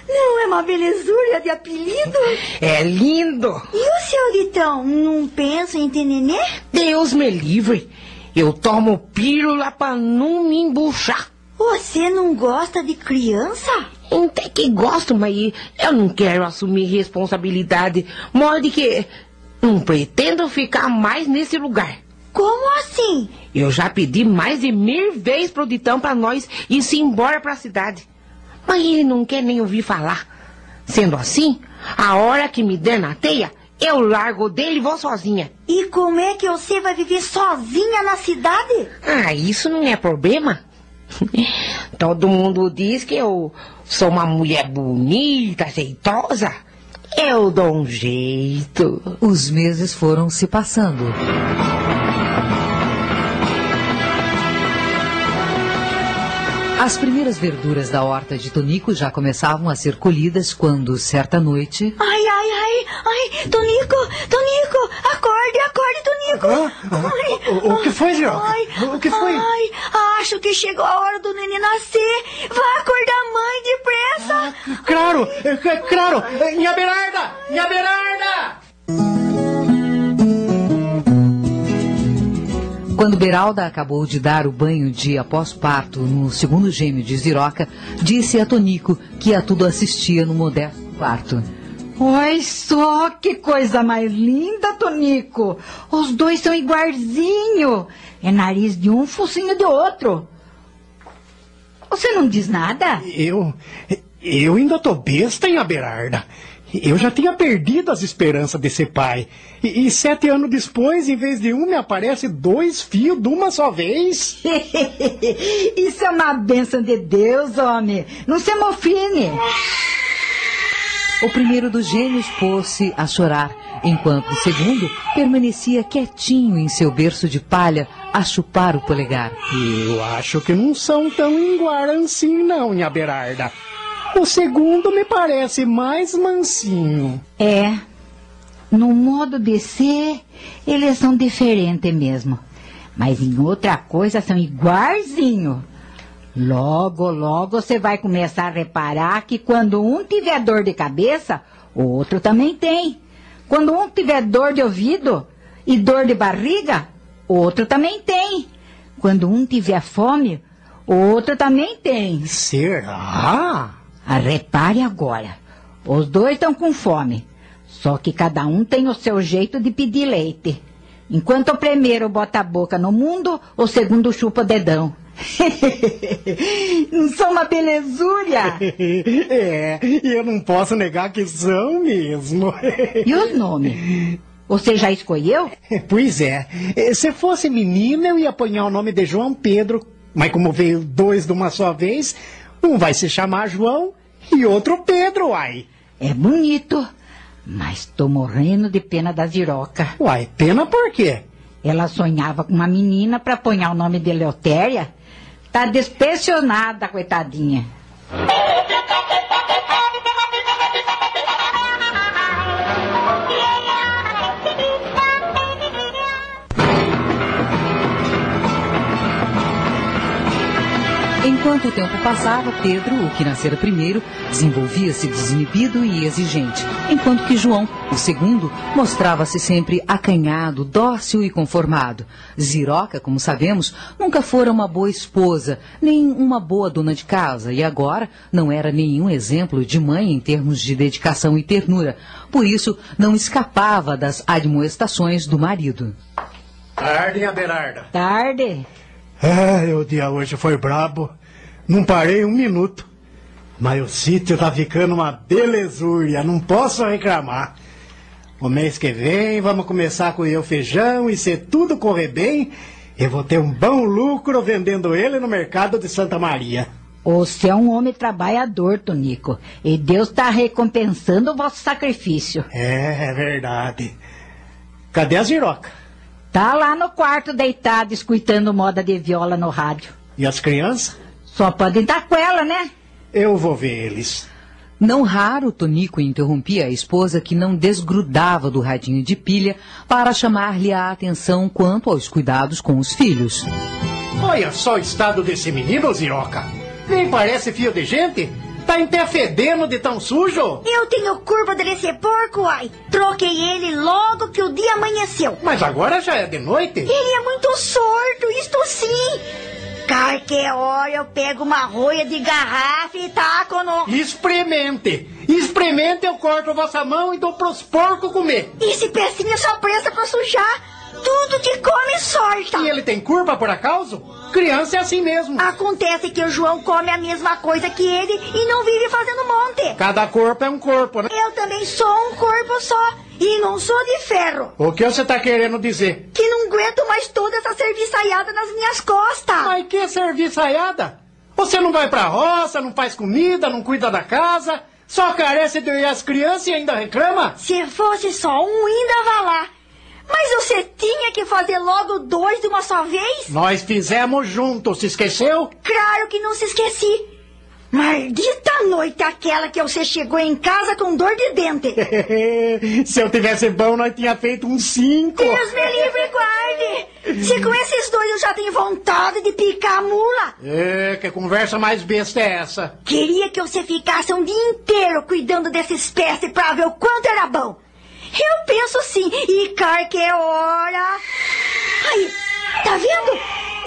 Não é uma belezura de apelido? É lindo! E o seu Vitão, não pensa em ter nenê? Deus me livre! Eu tomo pílula pra não me embuchar. Você não gosta de criança? Até que gosto, mas eu não quero assumir responsabilidade. Morde que não pretendo ficar mais nesse lugar. Como assim? Eu já pedi mais de mil vezes pro Ditão pra nós ir se embora pra cidade. Mas ele não quer nem ouvir falar. Sendo assim, a hora que me der na teia, eu largo dele e vou sozinha. E como é que você vai viver sozinha na cidade? Ah, isso não é problema. <laughs> Todo mundo diz que eu sou uma mulher bonita, jeitosa. Eu dou um jeito. Os meses foram se passando. As primeiras verduras da horta de Tonico já começavam a ser colhidas quando, certa noite, Ai, ai, ai, ai, Tonico, Tonico, acorde, acorde, Tonico. Ai, O- o que foi, Ziroca? ai, O que foi? Ai, acho que chegou a hora do neném nascer. Vai acordar a mãe depressa. Claro, é, é, claro. É, Minha Berarda! Minha Berarda! Quando Beralda acabou de dar o banho de após-parto no segundo gêmeo de Ziroca, disse a Tonico que a tudo assistia no modesto quarto. Olha só que coisa mais linda, Tonico. Os dois são iguaizinho. É nariz de um, focinho de outro. Você não diz nada? Eu. Eu ainda tô besta, hein, Berarda? Eu já tinha perdido as esperanças de ser pai. E, e sete anos depois, em vez de um, me aparece dois fios de uma só vez. <laughs> Isso é uma bênção de Deus, homem. Não se mofine. O primeiro dos gêmeos pôs-se a chorar, enquanto o segundo permanecia quietinho em seu berço de palha a chupar o polegar. Eu acho que não são tão iguais assim, não, minha Berarda. O segundo me parece mais mansinho. É. No modo de ser, eles são diferentes mesmo. Mas em outra coisa são iguaizinho. Logo, logo você vai começar a reparar que quando um tiver dor de cabeça, o outro também tem. Quando um tiver dor de ouvido e dor de barriga, o outro também tem. Quando um tiver fome, o outro também tem. Será? Ah, repare agora. Os dois estão com fome. Só que cada um tem o seu jeito de pedir leite. Enquanto o primeiro bota a boca no mundo, o segundo chupa o dedão. <laughs> não sou uma belezúria? <laughs> é, e eu não posso negar que são mesmo. e os nomes? Você já escolheu? <laughs> Pois é. Se fosse menina, eu ia apanhar o nome de João Pedro. Mas como veio dois de uma só vez, um vai se chamar João e outro Pedro, uai. É bonito, mas tô morrendo de pena da Ziroca. Uai, pena por quê? Ela sonhava com uma menina para apanhar o nome de Leotéria. Tá despensionada, coitadinha. Enquanto o tempo passava, Pedro, o que nascera primeiro, desenvolvia-se desinibido e exigente, enquanto que João, o segundo, mostrava-se sempre acanhado, dócil e conformado. Ziroca, como sabemos, nunca fora uma boa esposa, nem uma boa dona de casa, e agora não era nenhum exemplo de mãe em termos de dedicação e ternura. Por isso, não escapava das admoestações do marido. Tarde, Abelarda. Tarde. É, o dia hoje foi brabo. Não parei um minuto. Mas o sítio tá ficando uma belezúria, não posso reclamar. O mês que vem vamos começar a colher o feijão e se tudo correr bem, eu vou ter um bom lucro vendendo ele no mercado de Santa Maria. Você é um homem trabalhador, Tonico, e Deus está recompensando o vosso sacrifício. É, é verdade. Cadê a Ziroca? Tá lá no quarto deitado, escutando moda de viola no rádio. E as crianças? Só podem estar com ela, né? Eu vou ver eles. Não raro, Tonico interrompia a esposa que não desgrudava do radinho de pilha para chamar-lhe a atenção quanto aos cuidados com os filhos. Olha só o estado desse menino, Ziroca. Nem parece fio de gente. Tá até fedendo de tão sujo. Eu tenho curva dele ser porco, ai. Troquei ele logo que o dia amanheceu. Mas agora já é de noite. Ele é muito sordo, isto sim. Qualquer hora eu pego uma rolha de garrafa e taco no... Experimente. Experimente, eu corto a vossa mão e dou pros porcos comer. E se pecinha só presta pra sujar. Tudo te come e sorta. E ele tem curva por acaso? Criança é assim mesmo. Acontece que o João come a mesma coisa que ele e não vive fazendo monte. Cada corpo é um corpo, né? Eu também sou um corpo só. E não sou de ferro. O que você tá querendo dizer? Que não aguento mais toda essa serviçaiada nas minhas costas. Mas que serviçaiada? Você não vai pra roça, não faz comida, não cuida da casa, só carece de as crianças e ainda reclama? Se fosse só um, ainda vá lá. Mas você tinha que fazer logo dois de uma só vez? Nós fizemos juntos, se esqueceu? Claro que não se esqueci. Maldita noite aquela que você chegou em casa com dor de dente. <laughs> Se eu tivesse bom, nós tinha feito um cinco. Deus me livre e guarde. Se com esses dois eu já tenho vontade de picar a mula. É, que conversa mais besta é essa? Queria que você ficasse um dia inteiro cuidando dessa espécie pra ver o quanto era bom. Eu penso sim, e qualquer hora... Aí, tá vendo?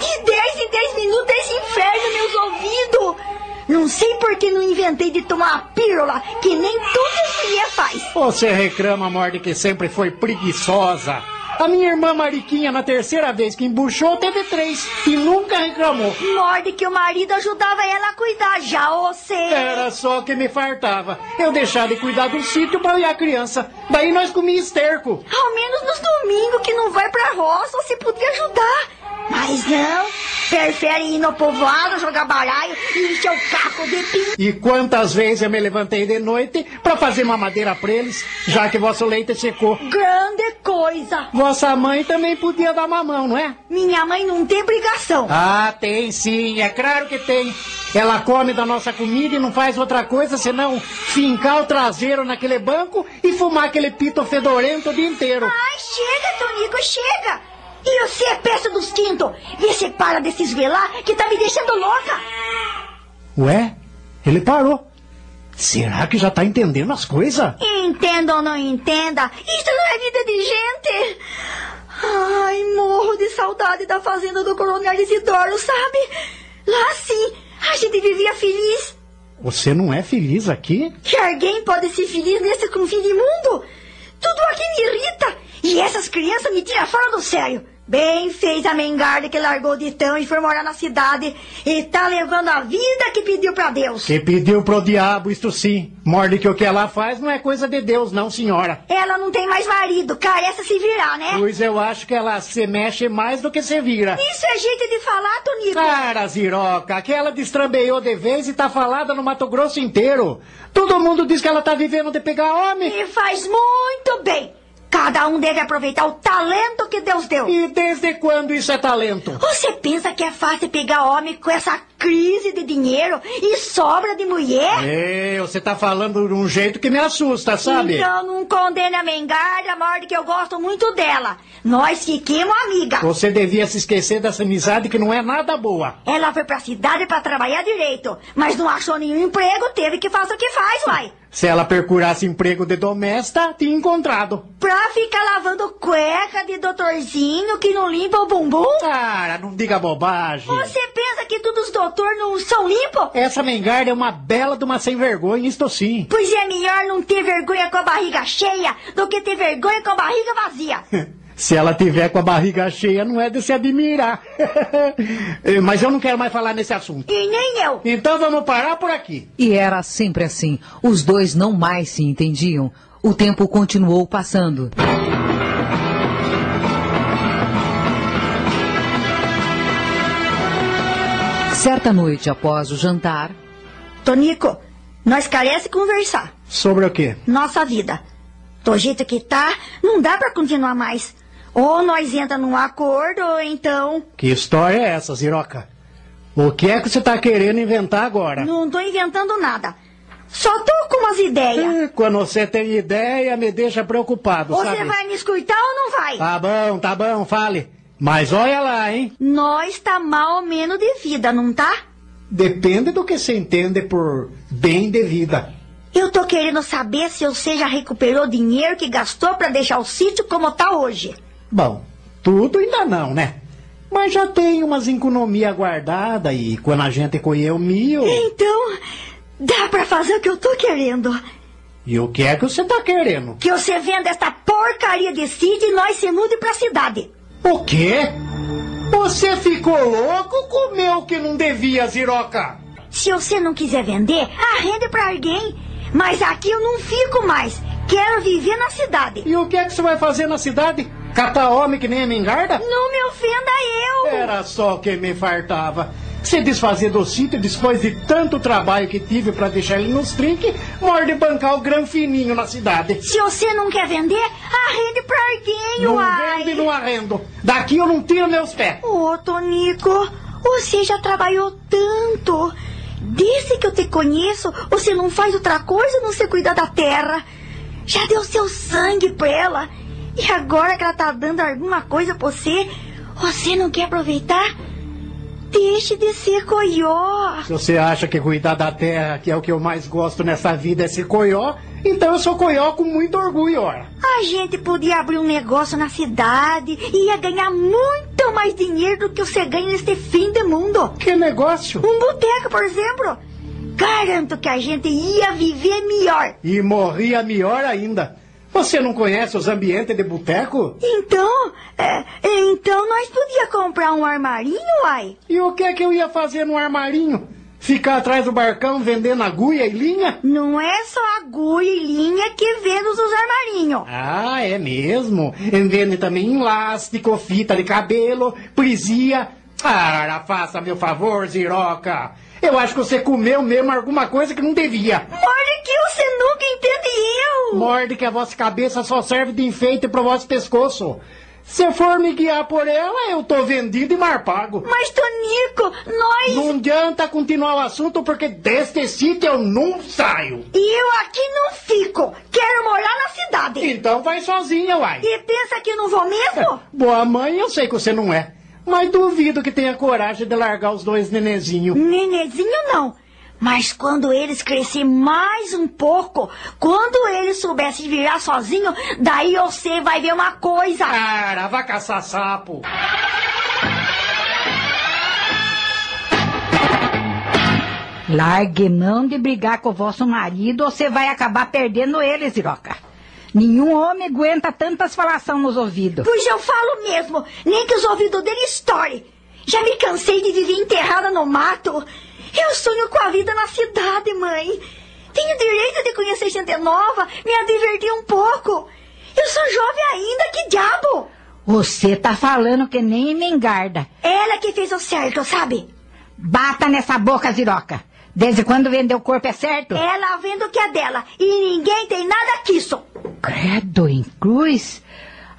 De 10 em 10 minutos esse inferno, meus ouvidos. Não sei por que não inventei de tomar a pílula, que nem toda mulher faz. Você reclama, Morde, que sempre foi preguiçosa. A minha irmã Mariquinha, na terceira vez que embuchou, teve três e nunca reclamou. Morde que o marido ajudava ela a cuidar, já você. Era só que me fartava. Eu deixava de cuidar do sítio para olhar a criança. Daí nós comia esterco. Ao menos nos domingos que não vai pra roça, você podia ajudar. Mas não, prefere ir no povoado, jogar baralho e encher o caco de pinto. E quantas vezes eu me levantei de noite para fazer uma madeira pra eles, já que vosso leite secou. Grande coisa. Vossa mãe também podia dar mamão, não é? Minha mãe não tem obrigação. Ah, tem sim, é claro que tem. Ela come da nossa comida e não faz outra coisa senão fincar o traseiro naquele banco e fumar aquele pito fedorento o dia inteiro. Ai, chega, Tonico, chega. E você é peça dos quintos? Vê se para de se esvelar que tá me deixando louca. Ué, ele parou. Será que já tá entendendo as coisas? Entenda ou não entenda, isto não é vida de gente. Ai, morro de saudade da fazenda do Coronel Isidoro, sabe? Lá sim, a gente vivia feliz. Você não é feliz aqui? Que alguém pode ser feliz nesse confim de mundo? Tudo aqui me irrita. E essas crianças me tiram fora do sério. Bem fez a Mengarda que largou de tão e foi morar na cidade e tá levando a vida que pediu pra Deus. Que pediu pro diabo, isto sim. Morde que o que ela faz não é coisa de Deus, não, senhora. Ela não tem mais marido, carece se virar, né? Pois eu acho que ela se mexe mais do que se vira. Isso é jeito de falar, Tonico. Cara, Ziroca, aquela destrambeou de vez e tá falada no Mato Grosso inteiro. Todo mundo diz que ela tá vivendo de pegar homem. E faz muito bem. Cada um deve aproveitar o talento que Deus deu. E desde quando isso é talento? Você pensa que é fácil pegar homem com essa crise de dinheiro e sobra de mulher? Ei, você tá falando de um jeito que me assusta, sabe? Então não condene a Mengarda, morde que eu gosto muito dela. Nós fiquemos amigas. Você devia se esquecer dessa amizade que não é nada boa. Ela foi pra cidade pra trabalhar direito, mas não achou nenhum emprego, teve que fazer o que faz, uai. Se ela procurasse emprego de domesta, tinha encontrado. Pra ficar lavando cueca de doutorzinho que não limpa o bumbum? Cara, não diga bobagem. Você pensa que todos os doutores não são limpos? Essa mengarda é uma bela de uma sem vergonha, isto sim. Pois é melhor não ter vergonha com a barriga cheia do que ter vergonha com a barriga vazia. <laughs> Se ela tiver com a barriga cheia, não é de se admirar. <laughs> Mas eu não quero mais falar nesse assunto. E nem eu. Então vamos parar por aqui. E era sempre assim. Os dois não mais se entendiam. O tempo continuou passando. Certa noite após o jantar, Tonico, nós carece conversar. Sobre o quê? Nossa vida. Do jeito que tá, não dá pra continuar mais. Ou nós entra num acordo, ou então... Que história é essa, Ziroca? O que é que você tá querendo inventar agora? Não tô inventando nada. Só tô com umas ideias. Eh, Quando você tem ideia, me deixa preocupado, Você sabe? vai me escutar ou não vai? Tá bom, tá bom, fale. Mas olha lá, hein? Nós tá mal ou menos de vida, não tá? Depende do que você entende por bem de vida. Eu tô querendo saber se você já recuperou o dinheiro que gastou pra deixar o sítio como tá hoje. Bom, tudo ainda não, né? Mas já tem umas economias guardadas e quando a gente colher o mil... Então, dá pra fazer o que eu tô querendo. E o que é que você tá querendo? Que você venda esta porcaria de sítio e nós se mude pra cidade. O quê? Você ficou louco? Comeu que não devia, Ziroca? Se você não quiser vender, arrende pra alguém. Mas aqui eu não fico mais. Quero viver na cidade. E o que é que você vai fazer na cidade? Catar homem que nem a mingarda? Não me ofenda eu. Era só que me fartava. Se desfazer do sítio depois de tanto trabalho que tive pra deixar ele nos trinques, morde bancar o grão fininho na cidade. Se você não quer vender, arrende pra alguém, Não uai. vendo e não arrendo. Daqui eu não tiro meus pés. Ô, Tonico, você já trabalhou tanto. Desde que eu te conheço, você não faz outra coisa a não ser cuidar da terra. Já deu seu sangue pra ela. E agora que ela tá dando alguma coisa pra você, você não quer aproveitar? Deixe de ser coió. Se você acha que cuidar da terra, que é o que eu mais gosto nessa vida, é ser coió, então eu sou coió com muito orgulho, ora. A gente podia abrir um negócio na cidade e ia ganhar muito mais dinheiro do que você ganha neste fim de mundo. Que negócio? Um boteco, por exemplo. Garanto que a gente ia viver melhor. E morria melhor ainda. Você não conhece os ambientes de boteco? Então, é, então nós podia comprar um armarinho, uai. E o que é que eu ia fazer no armarinho? Ficar atrás do barcão vendendo agulha e linha? Não é só agulha e linha que vê nos armarinhos. Ah, é mesmo? Vende também elástico, fita de cabelo, prisia. Ah, faça meu favor, Ziroca. Eu acho que você comeu mesmo alguma coisa que não devia. Olha que você nunca entendeu. Morde que a vossa cabeça só serve de enfeite pro vosso pescoço. Se for me guiar por ela, eu tô vendido e mar pago. Mas, Tonico, nós... Não adianta continuar o assunto porque deste sítio eu não saio. E eu aqui não fico. Quero morar na cidade. Então vai sozinha, uai. E pensa que não vou mesmo? Boa mãe, eu sei que você não é. Mas duvido que tenha coragem de largar os dois nenezinhos. Nenezinho não. Mas quando eles crescer mais um pouco, quando eles soubessem virar sozinho, daí você vai ver uma coisa. Cara, vai caçar sapo. Largue mão de brigar com o vosso marido ou você vai acabar perdendo ele, Ziroca. Nenhum homem aguenta tantas falação nos ouvidos. Pois eu falo mesmo, nem que os ouvidos dele estourem. Já me cansei de viver enterrada no mato. Eu sonho com a vida na cidade, mãe. Tenho direito de conhecer gente nova, me divertir um pouco. Eu sou jovem ainda, que diabo! Você tá falando que nem mengarda. Ela que fez o certo, sabe? Bata nessa boca, Ziroca. Desde quando vender o corpo é certo? Ela vendo que é dela e ninguém tem nada quisso. Credo em cruz.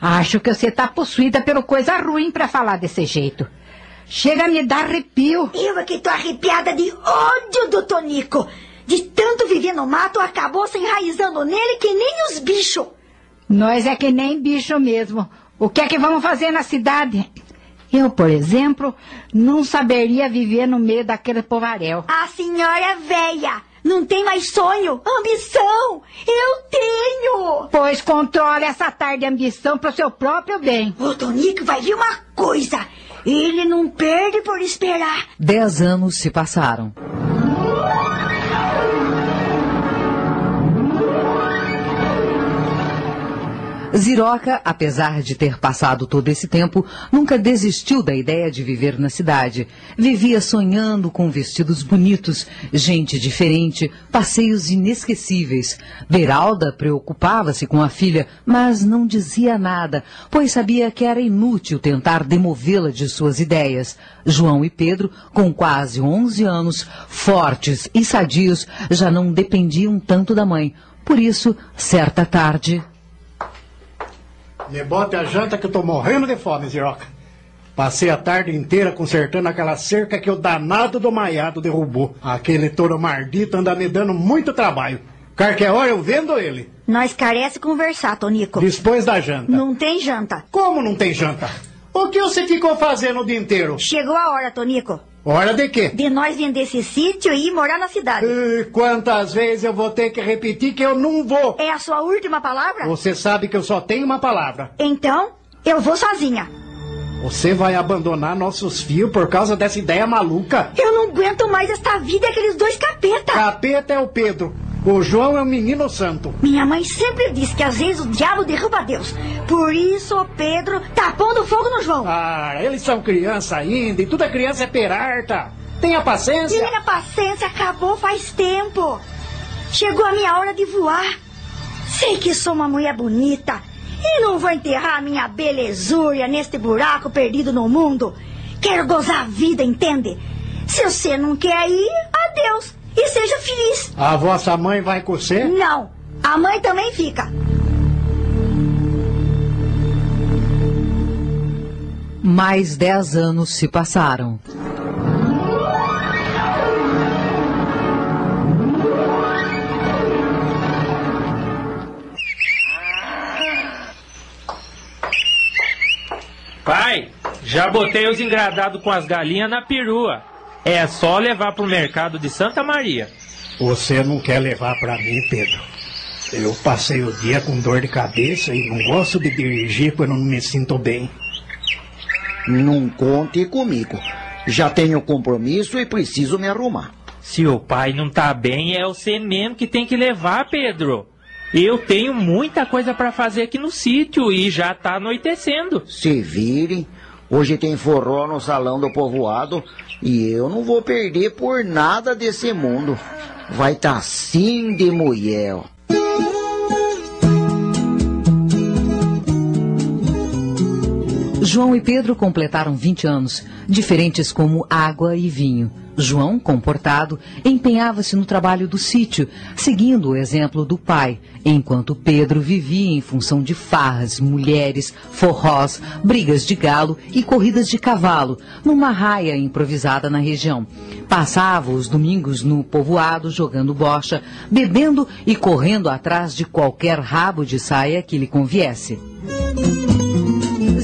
Acho que você tá possuída pelo coisa ruim pra falar desse jeito. Chega a me dar arrepio. Eu é que tô arrepiada de ódio do Tonico. De tanto viver no mato, acabou se enraizando nele que nem os bichos. Nós é que nem bicho mesmo. O que é que vamos fazer na cidade? Eu, por exemplo, não saberia viver no meio daquele povaréu. A senhora é velha. Não tem mais sonho, ambição. Eu tenho. Pois controle essa tarde ambição pro seu próprio bem. O Tonico vai ver uma coisa. Ele não perde por esperar. Dez anos se passaram. Ziroca, apesar de ter passado todo esse tempo, nunca desistiu da ideia de viver na cidade. Vivia sonhando com vestidos bonitos, gente diferente, passeios inesquecíveis. Beralda preocupava-se com a filha, mas não dizia nada, pois sabia que era inútil tentar demovê-la de suas ideias. João e Pedro, com quase 11 anos, fortes e sadios, já não dependiam tanto da mãe. Por isso, certa tarde, Me bote a janta que eu tô morrendo de fome, Ziroca. Passei a tarde inteira consertando aquela cerca que o danado do maiado derrubou. Aquele touro mardito anda me dando muito trabalho. Qualquer hora eu vendo ele. Nós carece conversar, Tonico. Depois da janta. Não tem janta. Como não tem janta? O que você ficou fazendo o dia inteiro? Chegou a hora, Tonico, Hora de quê? de nós vender esse sítio e ir morar na cidade. E quantas vezes eu vou ter que repetir que eu não vou? É a sua última palavra? Você sabe que eu só tenho uma palavra. Então, eu vou sozinha. Você vai abandonar nossos fios por causa dessa ideia maluca? Eu não aguento mais esta vida e aqueles dois capeta. Capeta é o Pedro. O João é o menino santo. Minha mãe sempre disse que às vezes o diabo derruba Deus. Por isso o Pedro tá pondo fogo no João. Ah, eles são criança ainda e toda criança é perarta. Tenha paciência. Minha paciência acabou faz tempo. Chegou a minha hora de voar. Sei que sou uma mulher bonita e não vou enterrar minha belezura neste buraco perdido no mundo. Quero gozar a vida, entende? Se você não quer ir, adeus e seja feliz. A vossa mãe vai com você? Não, a mãe também fica. mais dez anos se passaram. Pai, já botei os engradados com as galinhas na perua. É só levar pro mercado de Santa Maria. Você não quer levar pra mim, Pedro? Eu passei o dia com dor de cabeça e não gosto de dirigir quando não me sinto bem. Não conte comigo. Já tenho compromisso e preciso me arrumar. Se o pai não tá bem, é você mesmo que tem que levar, Pedro. Eu tenho muita coisa pra fazer aqui no sítio e já tá anoitecendo. Se virem, hoje tem forró no salão do povoado e eu não vou perder por nada desse mundo. Vai tá assim de mulher. João e Pedro completaram 20 anos, diferentes como água e vinho. João, comportado, empenhava-se no trabalho do sítio, seguindo o exemplo do pai, enquanto Pedro vivia em função de farras, mulheres, forrós, brigas de galo e corridas de cavalo, numa raia improvisada na região. Passava os domingos no povoado jogando bocha, bebendo e correndo atrás de qualquer rabo de saia que lhe conviesse.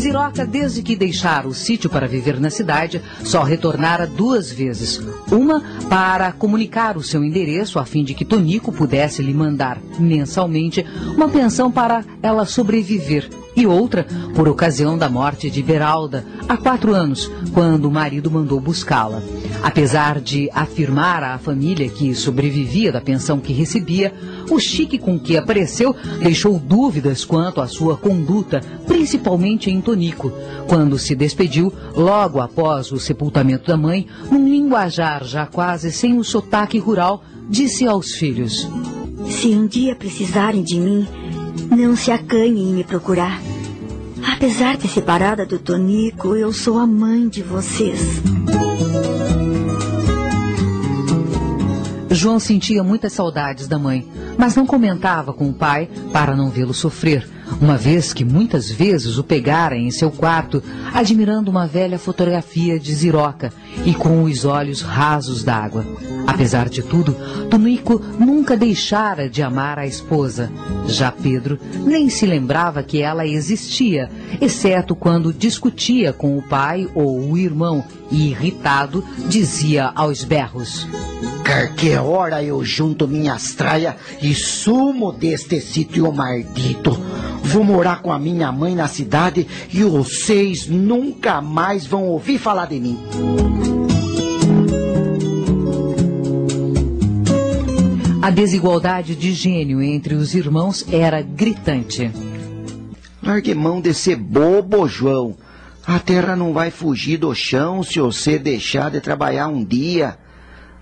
Ziroca, desde que deixara o sítio para viver na cidade, só retornara duas vezes. Uma para comunicar o seu endereço a fim de que Tonico pudesse lhe mandar mensalmente uma pensão para ela sobreviver. E outra por ocasião da morte de Beralda, há quatro anos, quando o marido mandou buscá-la. Apesar de afirmar à família que sobrevivia da pensão que recebia, o chique com que apareceu deixou dúvidas quanto à sua conduta, principalmente em Tonico, quando se despediu logo após o sepultamento da mãe, num linguajar já quase sem o sotaque rural, disse aos filhos: Se um dia precisarem de mim, não se acanhem em me procurar. Apesar de separada do Tonico, eu sou a mãe de vocês. João sentia muitas saudades da mãe, mas não comentava com o pai para não vê-lo sofrer, uma vez que muitas vezes o pegara em seu quarto, admirando uma velha fotografia de Ziroca e com os olhos rasos d'água. Apesar de tudo, Tonico nunca deixara de amar a esposa. Já Pedro nem se lembrava que ela existia, exceto quando discutia com o pai ou o irmão e, irritado, dizia aos berros: Qualquer hora eu junto minhas traias e sumo deste sítio maldito. Vou morar com a minha mãe na cidade e vocês nunca mais vão ouvir falar de mim. A desigualdade de gênio entre os irmãos era gritante. Largue mão de ser bobo, João. A terra não vai fugir do chão se você deixar de trabalhar um dia.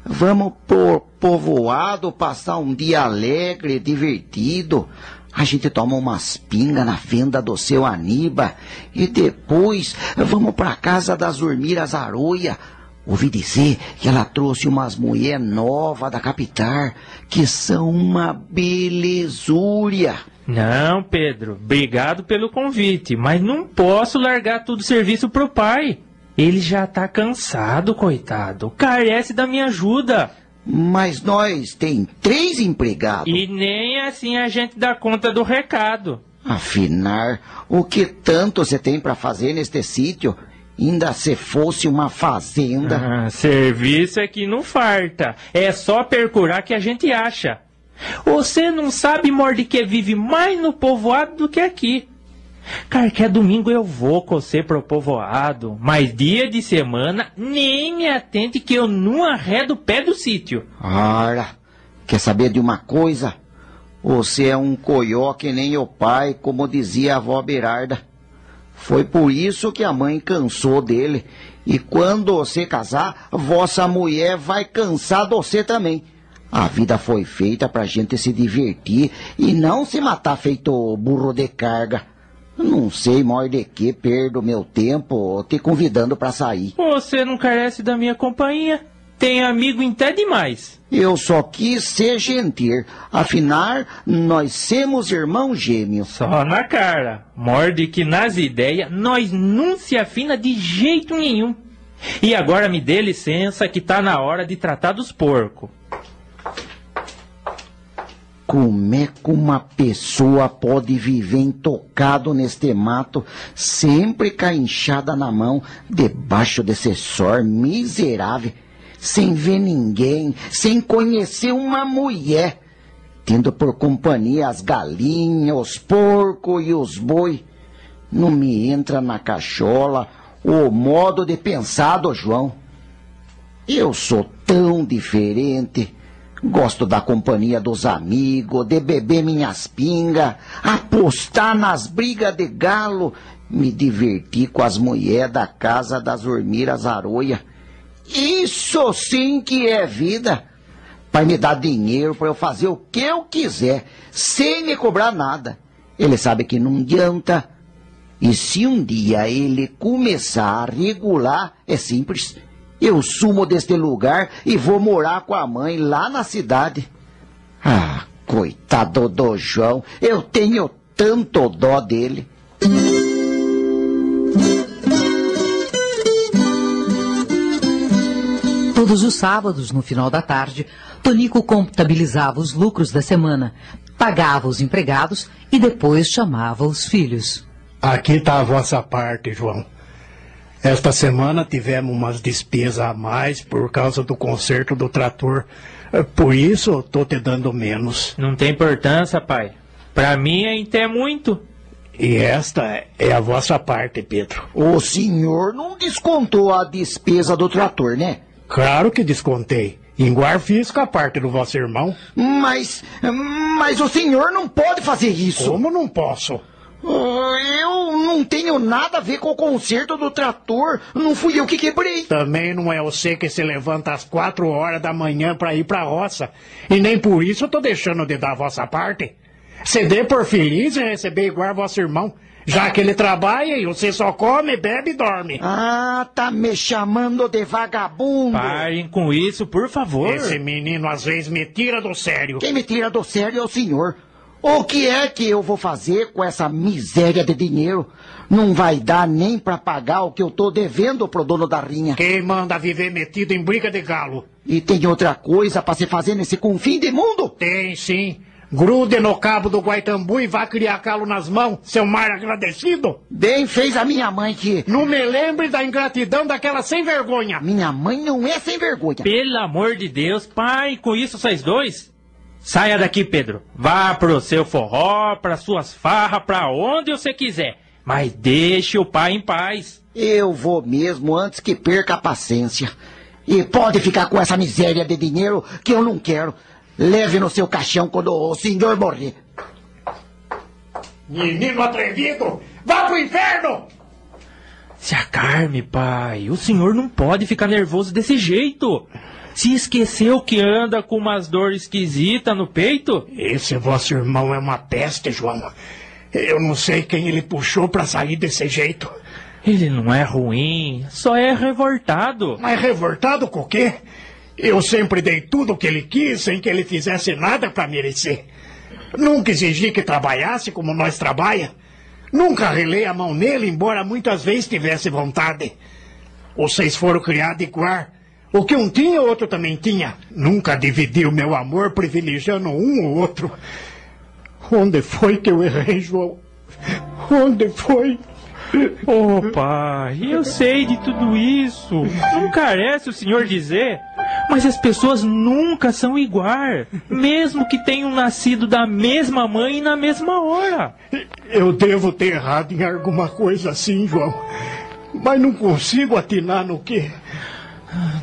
Vamos por povoado passar um dia alegre, divertido. A gente toma umas pingas na fenda do seu Aniba e depois vamos para casa das Urmiras Aroia. Ouvi dizer que ela trouxe umas mulher nova da capital que são uma belezúria. Não, Pedro, obrigado pelo convite, mas não posso largar tudo serviço pro pai. Ele já tá cansado, coitado. Carece da minha ajuda. Mas nós tem três empregados. E nem assim a gente dá conta do recado. Afinar, o que tanto você tem para fazer neste sítio? Ainda se fosse uma fazenda. Ah, serviço é que não farta. É só percurar que a gente acha. Você não sabe, Morde, que vive mais no povoado do que aqui. Qualquer domingo eu vou você pro povoado, mas dia de semana nem me atente que eu não arredo o pé do sítio. Ora, quer saber de uma coisa? Você é um coió que nem o pai, como dizia a avó Berarda. Foi por isso que a mãe cansou dele. E quando você casar, vossa mulher vai cansar de você também. A vida foi feita pra gente se divertir e não se matar feito burro de carga. Não sei mais de que perdo meu tempo te convidando pra sair. Você não carece da minha companhia? Tem amigo até demais. Eu só quis ser gentil. Afinal, nós somos irmãos gêmeos. Só na cara. Morde que nas ideias nós não se afina de jeito nenhum. E agora me dê licença que tá na hora de tratar dos porcos. Como é que uma pessoa pode viver intocado neste mato, sempre com a enxada na mão, debaixo desse sol miserável, sem ver ninguém, sem conhecer uma mulher, tendo por companhia as galinhas, os porcos e os boi? Não me entra na cachola o modo de pensar do João. Eu sou tão diferente. Gosto da companhia dos amigos, de beber minhas pingas, apostar nas brigas de galo, me divertir com as mulheres da casa das Urmiras Aroia. Isso sim que é vida. Pai me dá dinheiro para eu fazer o que eu quiser, sem me cobrar nada. Ele sabe que não adianta. E se um dia ele começar a regular, é simples. Eu sumo deste lugar e vou morar com a mãe lá na cidade. Ah, coitado do João, eu tenho tanto dó dele. Todos os sábados, no final da tarde, Tonico contabilizava os lucros da semana, pagava os empregados e depois chamava os filhos. Aqui está a vossa parte, João. Esta semana tivemos umas despesas a mais por causa do conserto do trator. Eh, Por isso estou te dando menos. Não tem importância, pai. Pra mim ainda é muito. E esta é a vossa parte, Pedro. O senhor não descontou a despesa do trator, né? Claro que descontei. Igual fiz com a parte do vosso irmão. Mas. Mas o senhor não pode fazer isso. Como não posso? Eu não tenho nada a ver com o conserto do trator. Não fui eu que quebrei. Também não é você que se levanta às quatro horas da manhã pra ir pra roça. E nem por isso eu tô deixando de dar a vossa parte. Se dê por feliz e receber igual vosso irmão. Já que ele trabalha e você só come, bebe e dorme. Ah, tá me chamando de vagabundo. Parem com isso, por favor. Esse menino às vezes me tira do sério. Quem me tira do sério é o senhor. O que é que eu vou fazer com essa miséria de dinheiro? Não vai dar nem pra pagar o que eu tô devendo pro dono da rinha. Quem manda viver metido em briga de galo? E tem outra coisa pra se fazer nesse confim de mundo? Tem sim. Grude no cabo do Guaitambu e vá criar calo nas mãos, seu mar agradecido. Bem fez a minha mãe que... Não me lembre da ingratidão daquela sem vergonha. Minha mãe não é sem vergonha. Pelo amor de Deus, pai, com isso vocês dois? Saia daqui, Pedro. Vá pro seu forró, pra suas farras, pra onde você quiser. Mas deixe o pai em paz. Eu vou mesmo antes que perca a paciência. E pode ficar com essa miséria de dinheiro que eu não quero. Leve no seu caixão quando o senhor morrer. Menino atrevido, vá pro inferno! Se acarme, pai. O senhor não pode ficar nervoso desse jeito. Se esqueceu que anda com umas dores esquisitas no peito? Esse vosso irmão é uma peste, João. Eu não sei quem ele puxou pra sair desse jeito. Ele não é ruim, só é revoltado. Mas revoltado com o quê? Eu sempre dei tudo o que ele quis sem que ele fizesse nada pra merecer. Nunca exigi que trabalhasse como nós trabalha. Nunca relei a mão nele, embora muitas vezes tivesse vontade. Vocês foram criados igual. O que um tinha, o outro também tinha. Nunca dividi o meu amor privilegiando um ou outro. Onde foi que eu errei, João? Onde foi? Ô oh, pai, eu sei de tudo isso. Não carece o senhor dizer. Mas as pessoas nunca são iguais, mesmo que tenham nascido da mesma mãe e na mesma hora. Eu devo ter errado em alguma coisa assim, João. Mas não consigo atinar no que.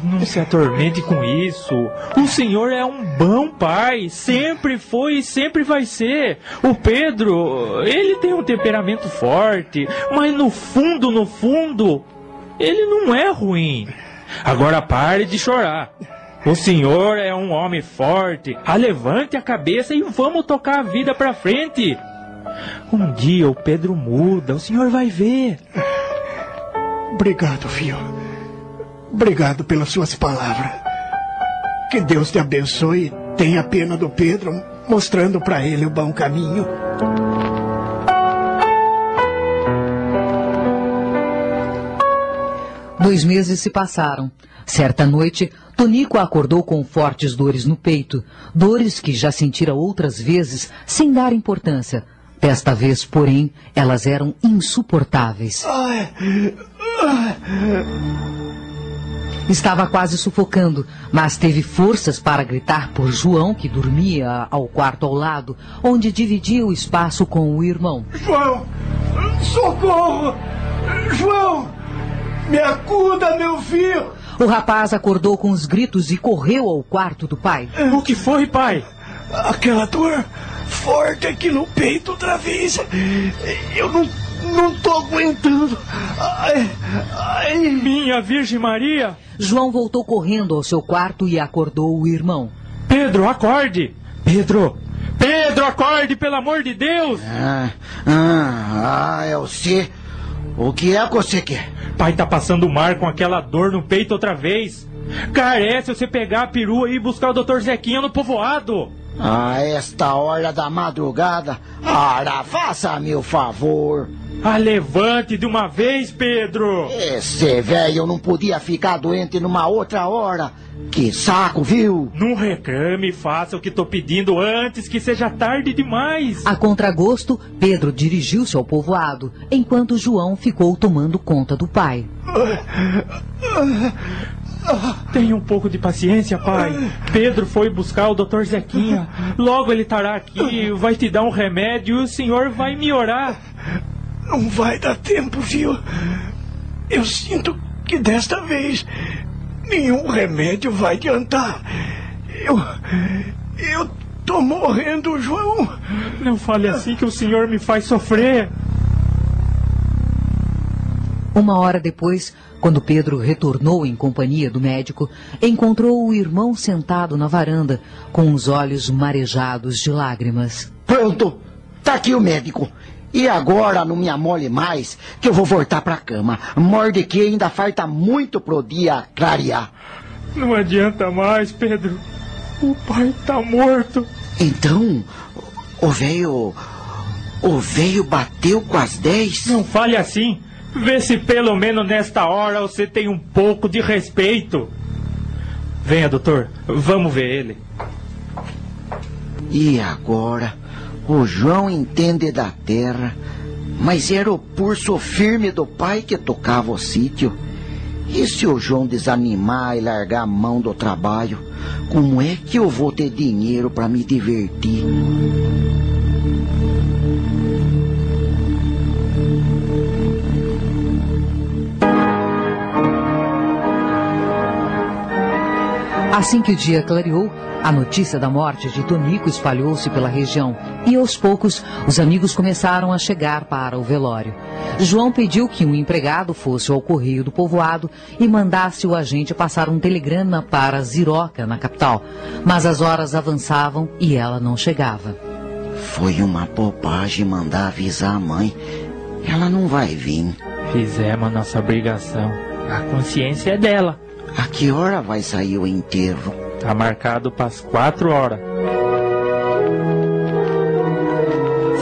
Não se atormente com isso. O senhor é um bom pai. Sempre foi e sempre vai ser. O Pedro, ele tem um temperamento forte, mas no fundo, no fundo, ele não é ruim. Agora pare de chorar. O senhor é um homem forte. Levante a cabeça e vamos tocar a vida pra frente. Um dia o Pedro muda, o senhor vai ver. Obrigado, filho. Obrigado pelas suas palavras. Que Deus te abençoe e tenha pena do Pedro, mostrando para ele o bom caminho. Dois meses se passaram. Certa noite, Tonico acordou com fortes dores no peito, dores que já sentira outras vezes sem dar importância. Desta vez, porém, elas eram insuportáveis. Ai, ai. Estava quase sufocando, mas teve forças para gritar por João, que dormia ao quarto ao lado, onde dividia o espaço com o irmão. João! Socorro! João! Me acuda, meu filho! O rapaz acordou com os gritos e correu ao quarto do pai. O que foi, pai? Aquela dor forte aqui no peito outra vez. Eu não, não tô aguentando. Ai, ai. Minha Virgem Maria! João voltou correndo ao seu quarto e acordou o irmão. Pedro, acorde! Pedro! Pedro, acorde, pelo amor de Deus! Ah, ah, ah, é você. O que é que você quer? Pai tá passando mar com aquela dor no peito outra vez. Carece você pegar a perua e ir buscar o doutor Zequinha no povoado. A esta hora da madrugada? Ora, faça-me o favor. Ah, levante de uma vez, Pedro! Esse velho não podia ficar doente numa outra hora. Que saco, viu? Não reclame, faça o que tô pedindo antes que seja tarde demais. A contragosto, Pedro dirigiu-se ao povoado, enquanto João ficou tomando conta do pai. Tenha um pouco de paciência, pai. Pedro foi buscar o Dr. Zequinha. Logo ele estará aqui, vai te dar um remédio e o senhor vai me orar. Não vai dar tempo, viu? Eu sinto que desta vez nenhum remédio vai adiantar. Eu. Eu tô morrendo, João. Não fale assim que o senhor me faz sofrer. Uma hora depois, quando Pedro retornou em companhia do médico, encontrou o irmão sentado na varanda, com os olhos marejados de lágrimas. Pronto, tá aqui o médico. E agora não me amole mais, que eu vou voltar pra cama. Mordecai ainda falta muito pro dia clarear. Não adianta mais, Pedro. O pai tá morto. Então, o velho. O velho bateu com as dez? Não fale assim. Vê se pelo menos nesta hora você tem um pouco de respeito. Venha, doutor. Vamos ver ele. E agora? O João entende da terra, mas era o pulso firme do pai que tocava o sítio. E se o João desanimar e largar a mão do trabalho, como é que eu vou ter dinheiro para me divertir? Assim que o dia clareou, a notícia da morte de Tonico espalhou-se pela região e, aos poucos, os amigos começaram a chegar para o velório. João pediu que um empregado fosse ao correio do povoado e mandasse o agente passar um telegrama para Ziroca, na capital. Mas as horas avançavam e ela não chegava. Foi uma bobagem mandar avisar a mãe. Ela não vai vir. Fizemos a nossa obrigação. A consciência é dela. A que hora vai sair o enterro? Tá marcado para as quatro horas.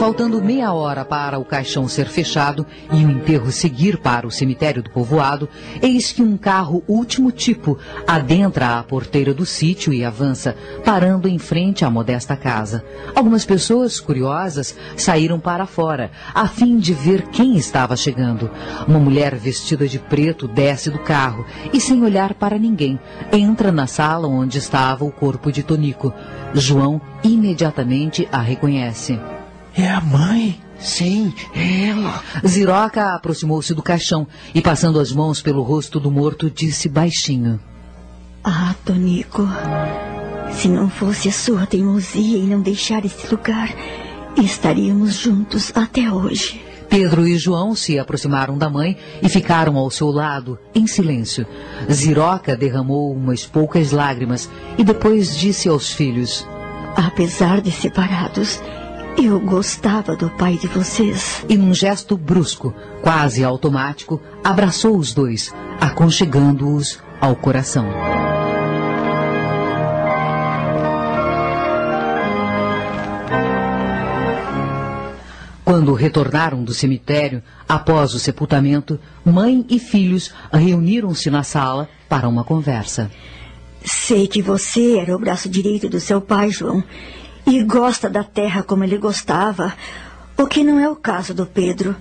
Faltando meia hora para o caixão ser fechado e o enterro seguir para o cemitério do povoado, eis que um carro último tipo adentra a porteira do sítio e avança, parando em frente à modesta casa. Algumas pessoas, curiosas, saíram para fora, a fim de ver quem estava chegando. Uma mulher vestida de preto desce do carro e, sem olhar para ninguém, entra na sala onde estava o corpo de Tonico. João imediatamente a reconhece. É a mãe? Sim, é ela. Ziroca aproximou-se do caixão e, passando as mãos pelo rosto do morto, disse baixinho: Ah, Tonico, se não fosse a sua teimosia em não deixar esse lugar, estaríamos juntos até hoje. Pedro e João se aproximaram da mãe e ficaram ao seu lado, em silêncio. Ziroca derramou umas poucas lágrimas e depois disse aos filhos: Apesar de separados, eu gostava do pai de vocês. E num gesto brusco, quase automático, abraçou os dois, aconchegando-os ao coração. Quando retornaram do cemitério, após o sepultamento, mãe e filhos reuniram-se na sala para uma conversa. Sei que você era o braço direito do seu pai, João, e gosta da terra como ele gostava, o que não é o caso do Pedro.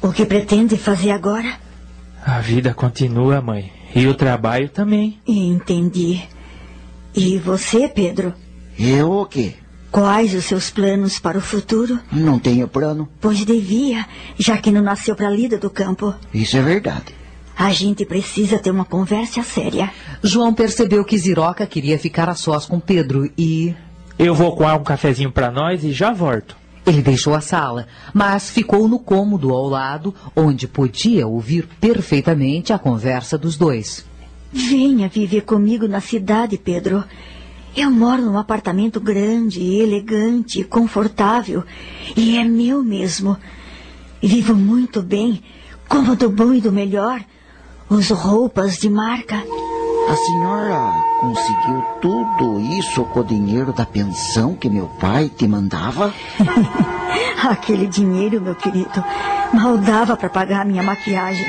O que pretende fazer agora? A vida continua, mãe. E o trabalho também. Entendi. E você, Pedro? Eu o quê? Quais os seus planos para o futuro? Não tenho plano. Pois devia, já que não nasceu para a lida do campo. Isso é verdade. A gente precisa ter uma conversa séria. João percebeu que Ziroca queria ficar a sós com Pedro e. Eu vou coar um cafezinho para nós e já volto. Ele deixou a sala, mas ficou no cômodo ao lado, onde podia ouvir perfeitamente a conversa dos dois. Venha viver comigo na cidade, Pedro. Eu moro num apartamento grande, elegante, confortável. E é meu mesmo. Vivo muito bem, como do bom e do melhor. Uso roupas de marca. A senhora conseguiu tudo isso com o dinheiro da pensão que meu pai te mandava? <laughs> Aquele dinheiro, meu querido, mal dava para pagar a minha maquiagem.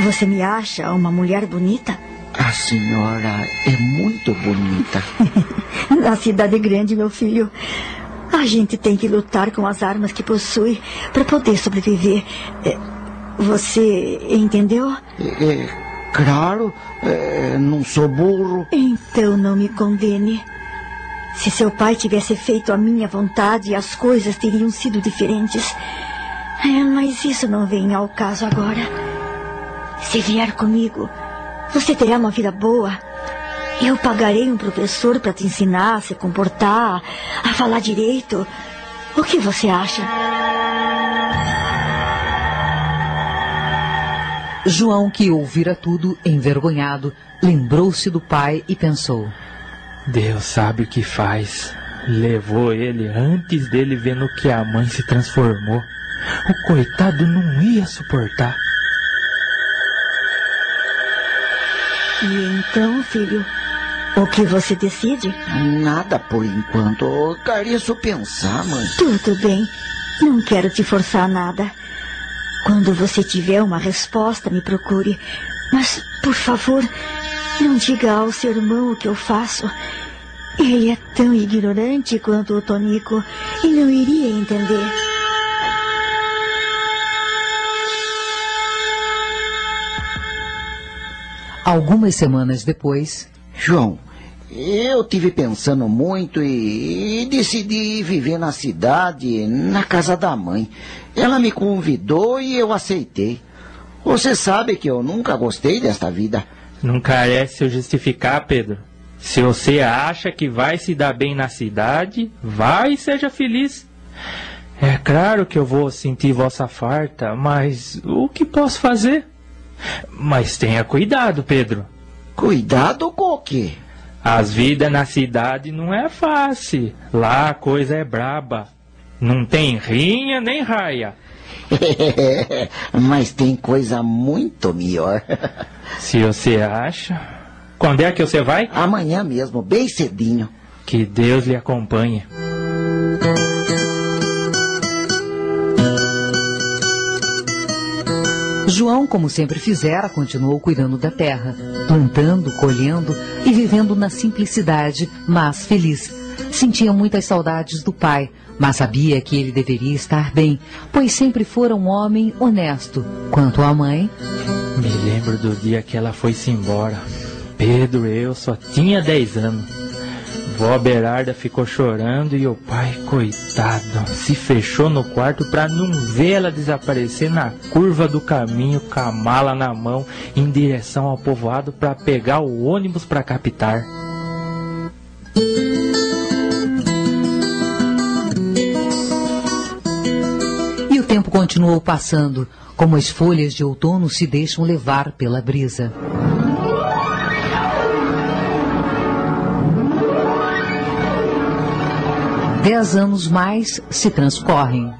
Você me acha uma mulher bonita? A senhora é muito bonita. <laughs> Na cidade grande, meu filho, a gente tem que lutar com as armas que possui para poder sobreviver. É, Você entendeu? É, claro, é, não sou burro. Então não me condene. Se seu pai tivesse feito a minha vontade, as coisas teriam sido diferentes. É, mas isso não vem ao caso agora. Se vier comigo, você terá uma vida boa. Eu pagarei um professor para te ensinar a se comportar, a falar direito. O que você acha? João, que ouvira tudo, envergonhado, lembrou-se do pai e pensou: Deus sabe o que faz. Levou ele antes dele vendo que a mãe se transformou. O coitado não ia suportar. E então, filho, o que você decide? Nada por enquanto. Eu queria só pensar, mãe. Tudo bem. Não quero te forçar nada. Quando você tiver uma resposta, me procure. Mas, por favor, não diga ao seu irmão o que eu faço. Ele é tão ignorante quanto o Tonico e não iria entender. Algumas semanas depois, João, eu tive pensando muito e, e decidi viver na cidade, na casa da mãe. Ela me convidou e eu aceitei. Você sabe que eu nunca gostei desta vida. Não carece eu justificar, Pedro. Se você acha que vai se dar bem na cidade, vai e seja feliz. É claro que eu vou sentir vossa farta, mas o que posso fazer? Mas tenha cuidado, Pedro. Cuidado com o quê? As vidas na cidade não é fácil. Lá a coisa é braba. Não tem rinha nem raia. <laughs> Mas tem coisa muito melhor. <laughs> Se você acha. Quando é que você vai? Amanhã mesmo, bem cedinho. Que Deus lhe acompanhe. João, como sempre fizera, continuou cuidando da terra, plantando, colhendo e vivendo na simplicidade, mas feliz. Sentia muitas saudades do pai, mas sabia que ele deveria estar bem, pois sempre fora um homem honesto. Quanto à mãe. Me lembro do dia que ela foi-se embora. Pedro, eu só tinha 10 anos. Vó Berarda ficou chorando e o pai, coitado, se fechou no quarto para não ver ela desaparecer na curva do caminho com a mala na mão em direção ao povoado para pegar o ônibus para captar. E o tempo continuou passando, como as folhas de outono se deixam levar pela brisa. Dez anos mais se transcorrem.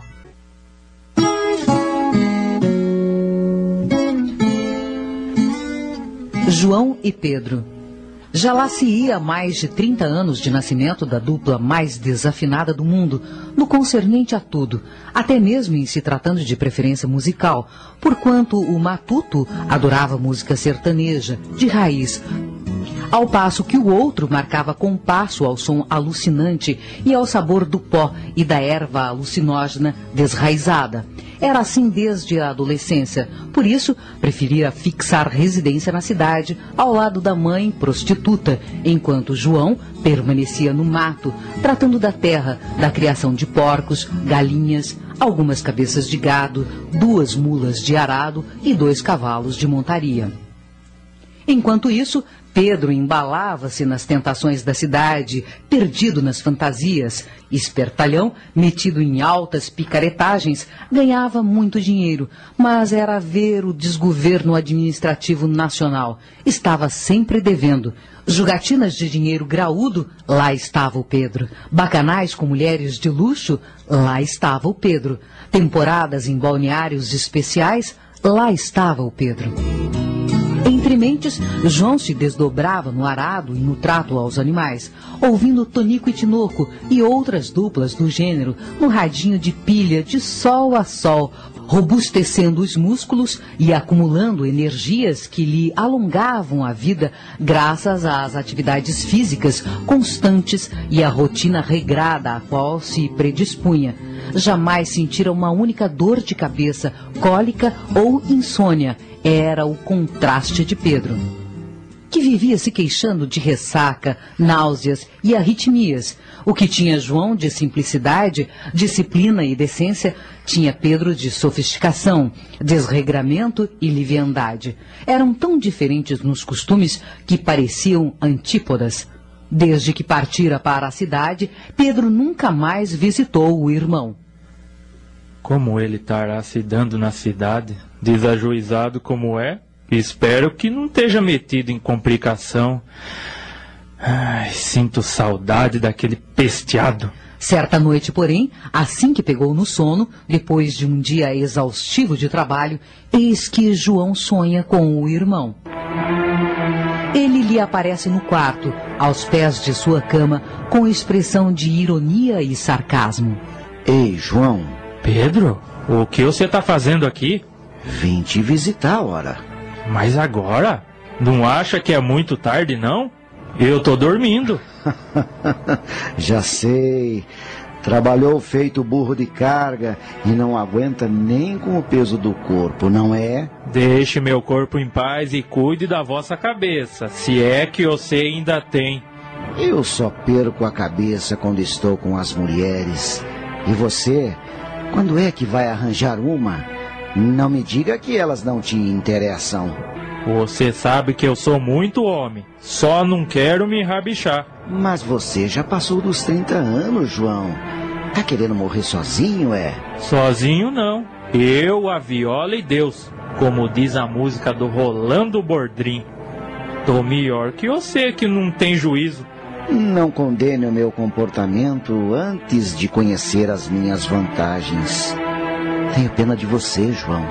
João e Pedro. Já lá se ia mais de 30 anos de nascimento da dupla mais desafinada do mundo, no concernente a tudo, até mesmo em se tratando de preferência musical, porquanto o matuto adorava música sertaneja, de raiz, ao passo que o outro marcava compasso ao som alucinante e ao sabor do pó e da erva alucinógena desraizada. Era assim desde a adolescência, por isso preferia fixar residência na cidade, ao lado da mãe prostituta, enquanto João permanecia no mato, tratando da terra, da criação de porcos, galinhas, algumas cabeças de gado, duas mulas de arado e dois cavalos de montaria. Enquanto isso, Pedro embalava-se nas tentações da cidade, perdido nas fantasias. Espertalhão, metido em altas picaretagens, ganhava muito dinheiro, mas era ver o desgoverno administrativo nacional. Estava sempre devendo. Jogatinas de dinheiro graúdo, lá estava o Pedro. Bacanais com mulheres de luxo, lá estava o Pedro. Temporadas em balneários especiais, lá estava o Pedro. Entre mentes, João se desdobrava no arado e no trato aos animais, ouvindo Tonico e Tinoco e outras duplas do gênero no radinho de pilha de sol a sol, robustecendo os músculos e acumulando energias que lhe alongavam a vida graças às atividades físicas constantes e à rotina regrada a qual se predispunha. jamais sentira uma única dor de cabeça, cólica ou insônia. Era o contraste de Pedro que vivia se queixando de ressaca, náuseas e arritmias. O que tinha João de simplicidade, disciplina e decência, tinha Pedro de sofisticação, desregramento e liviandade. Eram tão diferentes nos costumes que pareciam antípodas. Desde que partira para a cidade, Pedro nunca mais visitou o irmão. Como ele estará se dando na cidade, desajuizado como é, Espero que não esteja metido em complicação. Ai, sinto saudade daquele pesteado. Certa noite, porém, assim que pegou no sono, depois de um dia exaustivo de trabalho, eis que João sonha com o irmão. Ele lhe aparece no quarto, aos pés de sua cama, com expressão de ironia e sarcasmo. Ei, João. Pedro, o que você está fazendo aqui? Vim te visitar, ora. Mas agora? Não acha que é muito tarde, não? Eu tô dormindo. <laughs> Já sei. Trabalhou feito burro de carga e não aguenta nem com o peso do corpo, não é? Deixe meu corpo em paz e cuide da vossa cabeça, se é que você ainda tem. Eu só perco a cabeça quando estou com as mulheres. E você, quando é que vai arranjar uma? Não me diga que elas não te interessam. Você sabe que eu sou muito homem. Só não quero me rabichar. Mas você já passou dos 30 anos, João. Tá querendo morrer sozinho, é? Sozinho não. Eu, a viola e Deus. Como diz a música do Rolando Bordrim. Tô melhor que você que não tem juízo. Não condene o meu comportamento antes de conhecer as minhas vantagens. Tenho pena de você, João.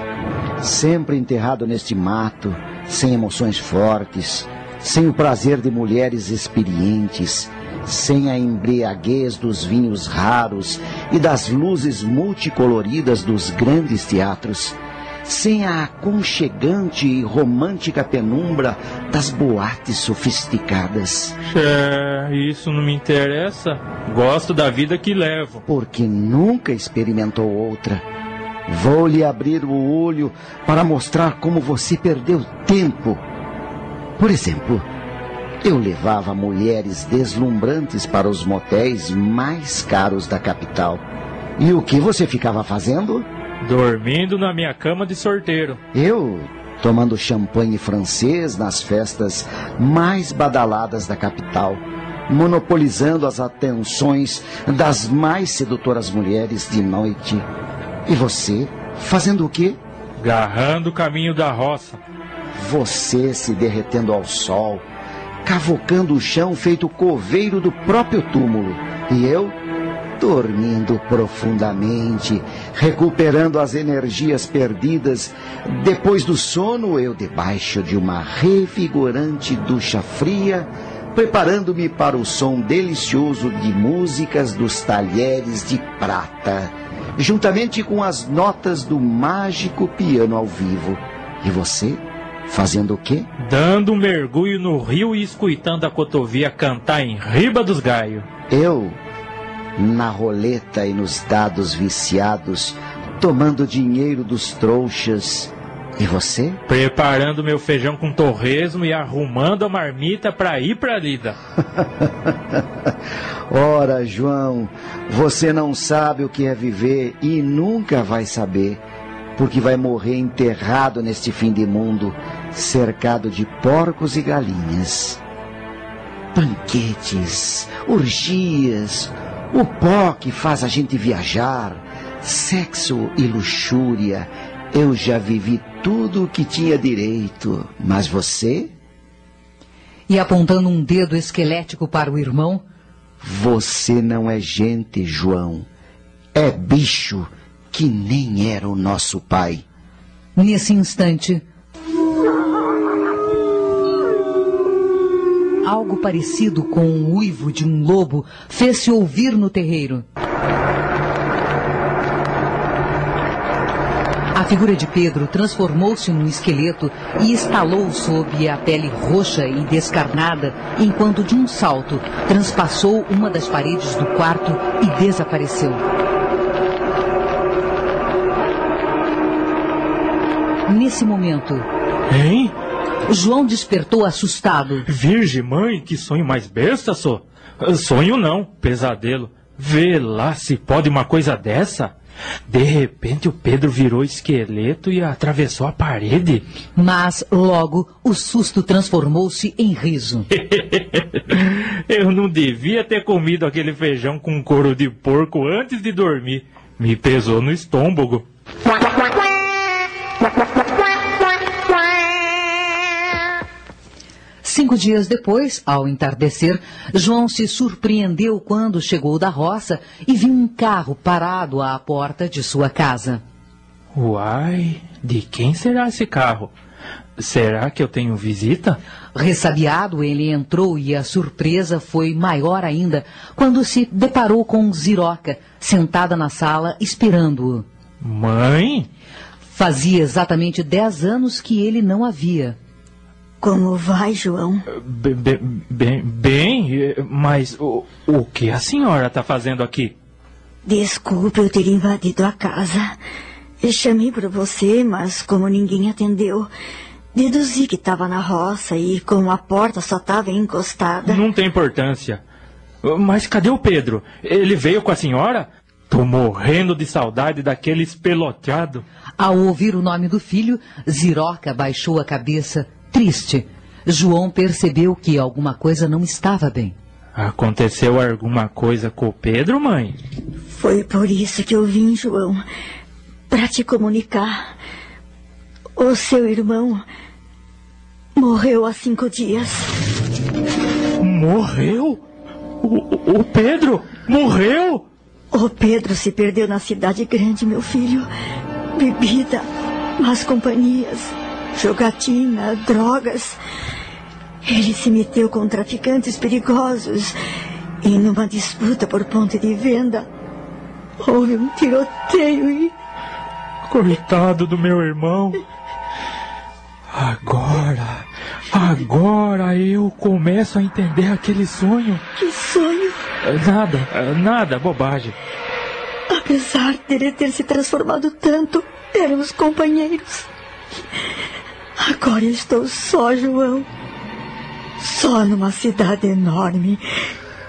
Sempre enterrado neste mato, sem emoções fortes, sem o prazer de mulheres experientes, sem a embriaguez dos vinhos raros e das luzes multicoloridas dos grandes teatros, sem a aconchegante e romântica penumbra das boates sofisticadas. É, isso não me interessa. Gosto da vida que levo. Porque nunca experimentou outra Vou lhe abrir o olho para mostrar como você perdeu tempo. Por exemplo, eu levava mulheres deslumbrantes para os motéis mais caros da capital. E o que você ficava fazendo? Dormindo na minha cama de sorteiro. Eu tomando champanhe francês nas festas mais badaladas da capital, monopolizando as atenções das mais sedutoras mulheres de noite. E você, fazendo o quê? Garrando o caminho da roça. Você se derretendo ao sol, cavocando o chão feito coveiro do próprio túmulo. E eu, dormindo profundamente, recuperando as energias perdidas. Depois do sono, eu debaixo de uma revigorante ducha fria, preparando-me para o som delicioso de músicas dos talheres de prata juntamente com as notas do mágico piano ao vivo. E você? Fazendo o quê? Dando um mergulho no rio e escutando a cotovia cantar em riba dos gaios. Eu, na roleta e nos dados viciados, tomando dinheiro dos trouxas. E você? Preparando meu feijão com torresmo e arrumando a marmita para ir pra lida. <laughs> Ora, João, você não sabe o que é viver e nunca vai saber, porque vai morrer enterrado neste fim de mundo, cercado de porcos e galinhas. Banquetes, orgias, o pó que faz a gente viajar, sexo e luxúria. Eu já vivi tudo o que tinha direito, mas você? E apontando um dedo esquelético para o irmão, você não é gente, João. É bicho que nem era o nosso pai. Nesse instante, algo parecido com um uivo de um lobo fez-se ouvir no terreiro. A figura de Pedro transformou-se num esqueleto e estalou sob a pele roxa e descarnada, enquanto de um salto transpassou uma das paredes do quarto e desapareceu. Nesse momento. Hein? João despertou assustado. Virgem mãe, que sonho mais besta, só. Sonho não, pesadelo. Vê lá se pode uma coisa dessa. De repente o Pedro virou esqueleto e atravessou a parede. Mas logo o susto transformou-se em riso. <laughs> Eu não devia ter comido aquele feijão com couro de porco antes de dormir. Me pesou no estômago. Cinco dias depois, ao entardecer, João se surpreendeu quando chegou da roça e viu um carro parado à porta de sua casa. Uai, de quem será esse carro? Será que eu tenho visita? Ressabiado, ele entrou e a surpresa foi maior ainda quando se deparou com Ziroca, sentada na sala, esperando-o. Mãe? Fazia exatamente dez anos que ele não a via. Como vai, João? Be- be- Bem, bem, eh, mas o, o que a senhora está fazendo aqui? Desculpe eu ter invadido a casa. Eu chamei por você, mas como ninguém atendeu, deduzi que estava na roça e como a porta só estava encostada. Não tem importância. Mas cadê o Pedro? Ele veio com a senhora? Tô morrendo de saudade daquele espeloteado. Ao ouvir o nome do filho, Ziroca baixou a cabeça, triste. João percebeu que alguma coisa não estava bem. Aconteceu alguma coisa com o Pedro, mãe? Foi por isso que eu vim, João, para te comunicar. O seu irmão morreu há cinco dias. Morreu? O, o- Pedro morreu? O Pedro se perdeu na cidade grande, meu filho. Bebida, más companhias, jogatina, drogas. Ele se meteu com traficantes perigosos. E numa disputa por ponto de venda, houve um tiroteio e Coitado do meu irmão. Agora, agora eu começo a entender aquele sonho. que sonho! Nada, nada, bobagem. Apesar dele ter se transformado tanto, éramos companheiros. Agora estou só, João. Só numa cidade enorme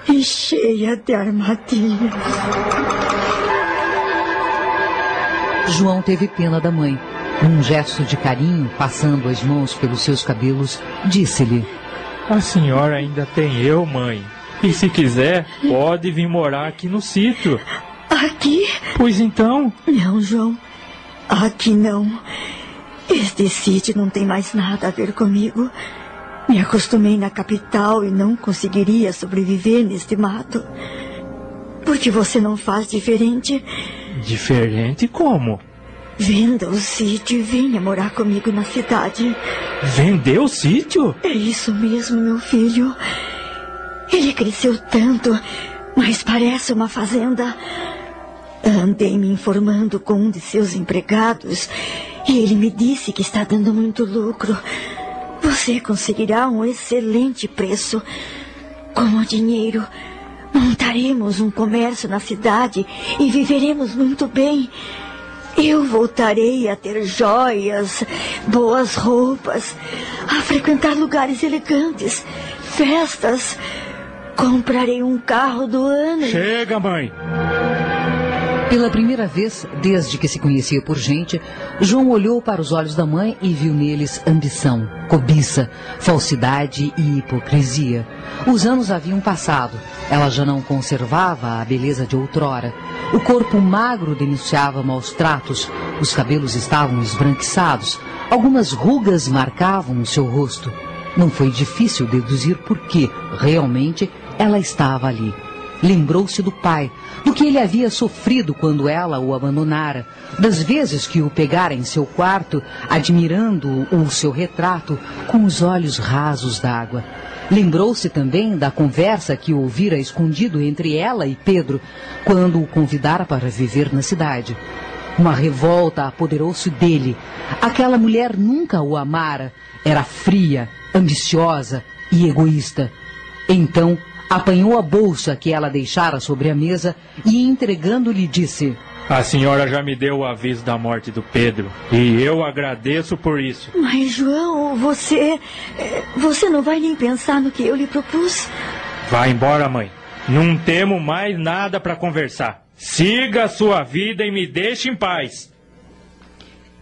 e cheia de armadilhas. João teve pena da mãe. Num gesto de carinho, passando as mãos pelos seus cabelos, disse-lhe: A senhora ainda tem eu, mãe. E se quiser, pode vir morar aqui no sítio. Aqui? Pois então, Não, João. Aqui não. Este sítio não tem mais nada a ver comigo. Me acostumei na capital e não conseguiria sobreviver neste mato. Por que você não faz diferente? diferente como? Venda o sítio e venha morar comigo na cidade. Vendeu o sítio? É isso mesmo, meu filho. Ele cresceu tanto, mas parece uma fazenda. Andei me informando com um de seus empregados e ele me disse que está dando muito lucro. Você conseguirá um excelente preço. Com o dinheiro, montaremos um comércio na cidade e viveremos muito bem. Eu voltarei a ter joias, boas roupas, a frequentar lugares elegantes, festas. Comprarei um carro do ano. Chega, mãe. Pela primeira vez, desde que se conhecia por gente, João olhou para os olhos da mãe e viu neles ambição, cobiça, falsidade e hipocrisia. Os anos haviam passado. Ela já não conservava a beleza de outrora. O corpo magro denunciava maus tratos. Os cabelos estavam esbranquiçados. Algumas rugas marcavam o seu rosto. Não foi difícil deduzir por que, realmente, ela estava ali. Lembrou-se do pai, do que ele havia sofrido quando ela o abandonara, das vezes que o pegara em seu quarto, admirando o seu retrato com os olhos rasos d'água. Lembrou-se também da conversa que ouvira escondido entre ela e Pedro, quando o convidara para viver na cidade. Uma revolta apoderou-se dele. Aquela mulher nunca o amara. Era fria, ambiciosa e egoísta. Então, apanhou a bolsa que ela deixara sobre a mesa e, entregando-lhe, disse: A senhora já me deu o aviso da morte do Pedro. E eu agradeço por isso. Mas, João, você. eh, Você não vai nem pensar no que eu lhe propus? Vá embora, mãe. Não temos mais nada para conversar. Siga a sua vida e me deixe em paz.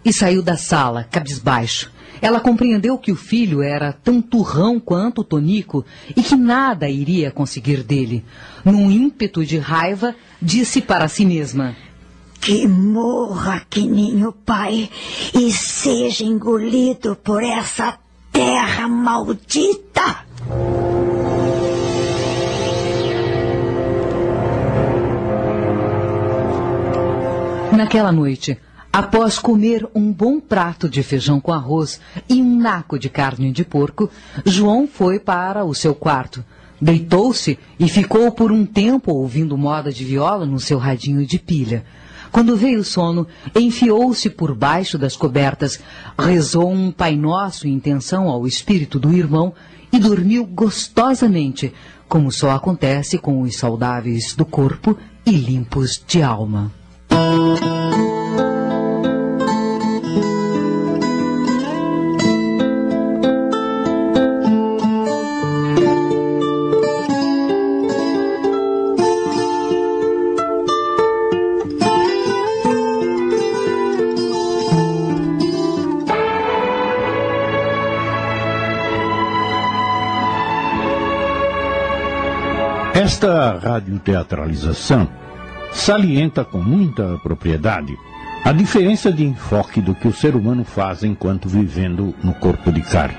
E saiu da sala, cabisbaixo. Ela compreendeu que o filho era tão turrão quanto o Tonico e que nada iria conseguir dele. Num ímpeto de raiva, disse para si mesma: Que morra que nem o pai e seja engolido por essa terra maldita. Naquela noite, após comer um bom prato de feijão com arroz e um naco de carne de porco, João foi para o seu quarto. Deitou-se e ficou por um tempo ouvindo moda de viola no seu radinho de pilha. Quando veio o sono, enfiou-se por baixo das cobertas, rezou um Pai Nosso em intenção ao espírito do irmão e dormiu gostosamente, como só acontece com os saudáveis do corpo e limpos de alma. Esta radioteatralização salienta com muita propriedade a diferença de enfoque do que o ser humano faz enquanto vivendo no corpo de carne.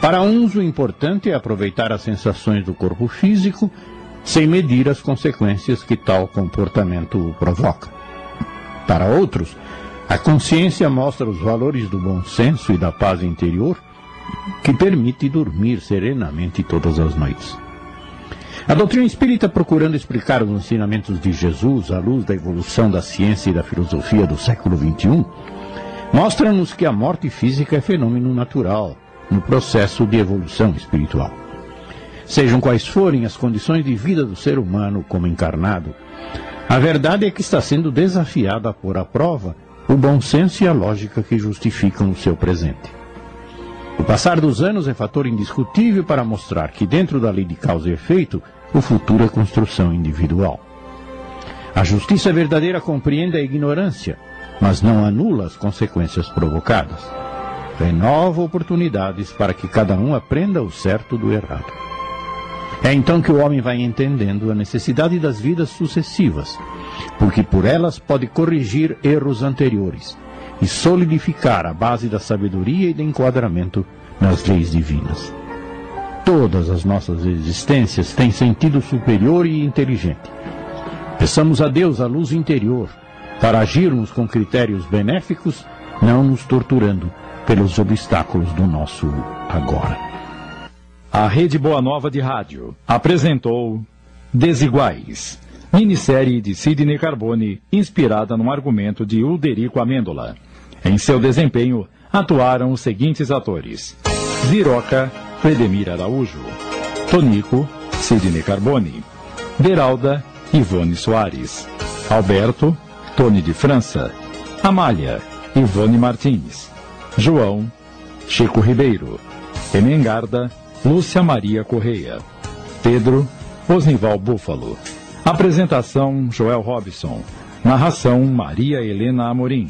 Para uns, o importante é aproveitar as sensações do corpo físico sem medir as consequências que tal comportamento provoca. Para outros, a consciência mostra os valores do bom senso e da paz interior que permite dormir serenamente todas as noites. A doutrina espírita, procurando explicar os ensinamentos de Jesus à luz da evolução da ciência e da filosofia do século XXI, mostra-nos que a morte física é fenômeno natural no processo de evolução espiritual. Sejam quais forem as condições de vida do ser humano como encarnado, a verdade é que está sendo desafiada a pôr à prova o bom senso e a lógica que justificam o seu presente. O passar dos anos é fator indiscutível para mostrar que, dentro da lei de causa e efeito, o futuro é construção individual. A justiça verdadeira compreende a ignorância, mas não anula as consequências provocadas. Renova oportunidades para que cada um aprenda o certo do errado. É então que o homem vai entendendo a necessidade das vidas sucessivas, porque por elas pode corrigir erros anteriores e solidificar a base da sabedoria e do enquadramento nas leis divinas. Todas as nossas existências têm sentido superior e inteligente. Peçamos a Deus a luz interior para agirmos com critérios benéficos, não nos torturando pelos obstáculos do nosso agora. A Rede Boa Nova de Rádio apresentou Desiguais, minissérie de Sidney Carbone, inspirada num argumento de Ulderico Amêndola. Em seu desempenho, atuaram os seguintes atores: Ziroca, Cledemir Araújo, Tonico, Sidney Carbone, Beralda, Ivone Soares, Alberto, Tony de França, Amália, Ivone Martins, João, Chico Ribeiro, Emengarda, Lúcia Maria Correia, Pedro, Osnival Búfalo. Apresentação Joel Robson. Narração Maria Helena Amorim.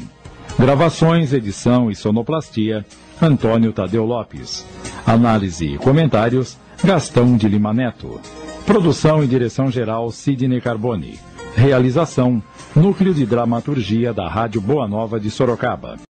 Gravações, edição e sonoplastia Antônio Tadeu Lopes. Análise e comentários Gastão de Lima Neto. Produção e direção geral Sidney Carbone. Realização Núcleo de Dramaturgia da Rádio Boa Nova de Sorocaba.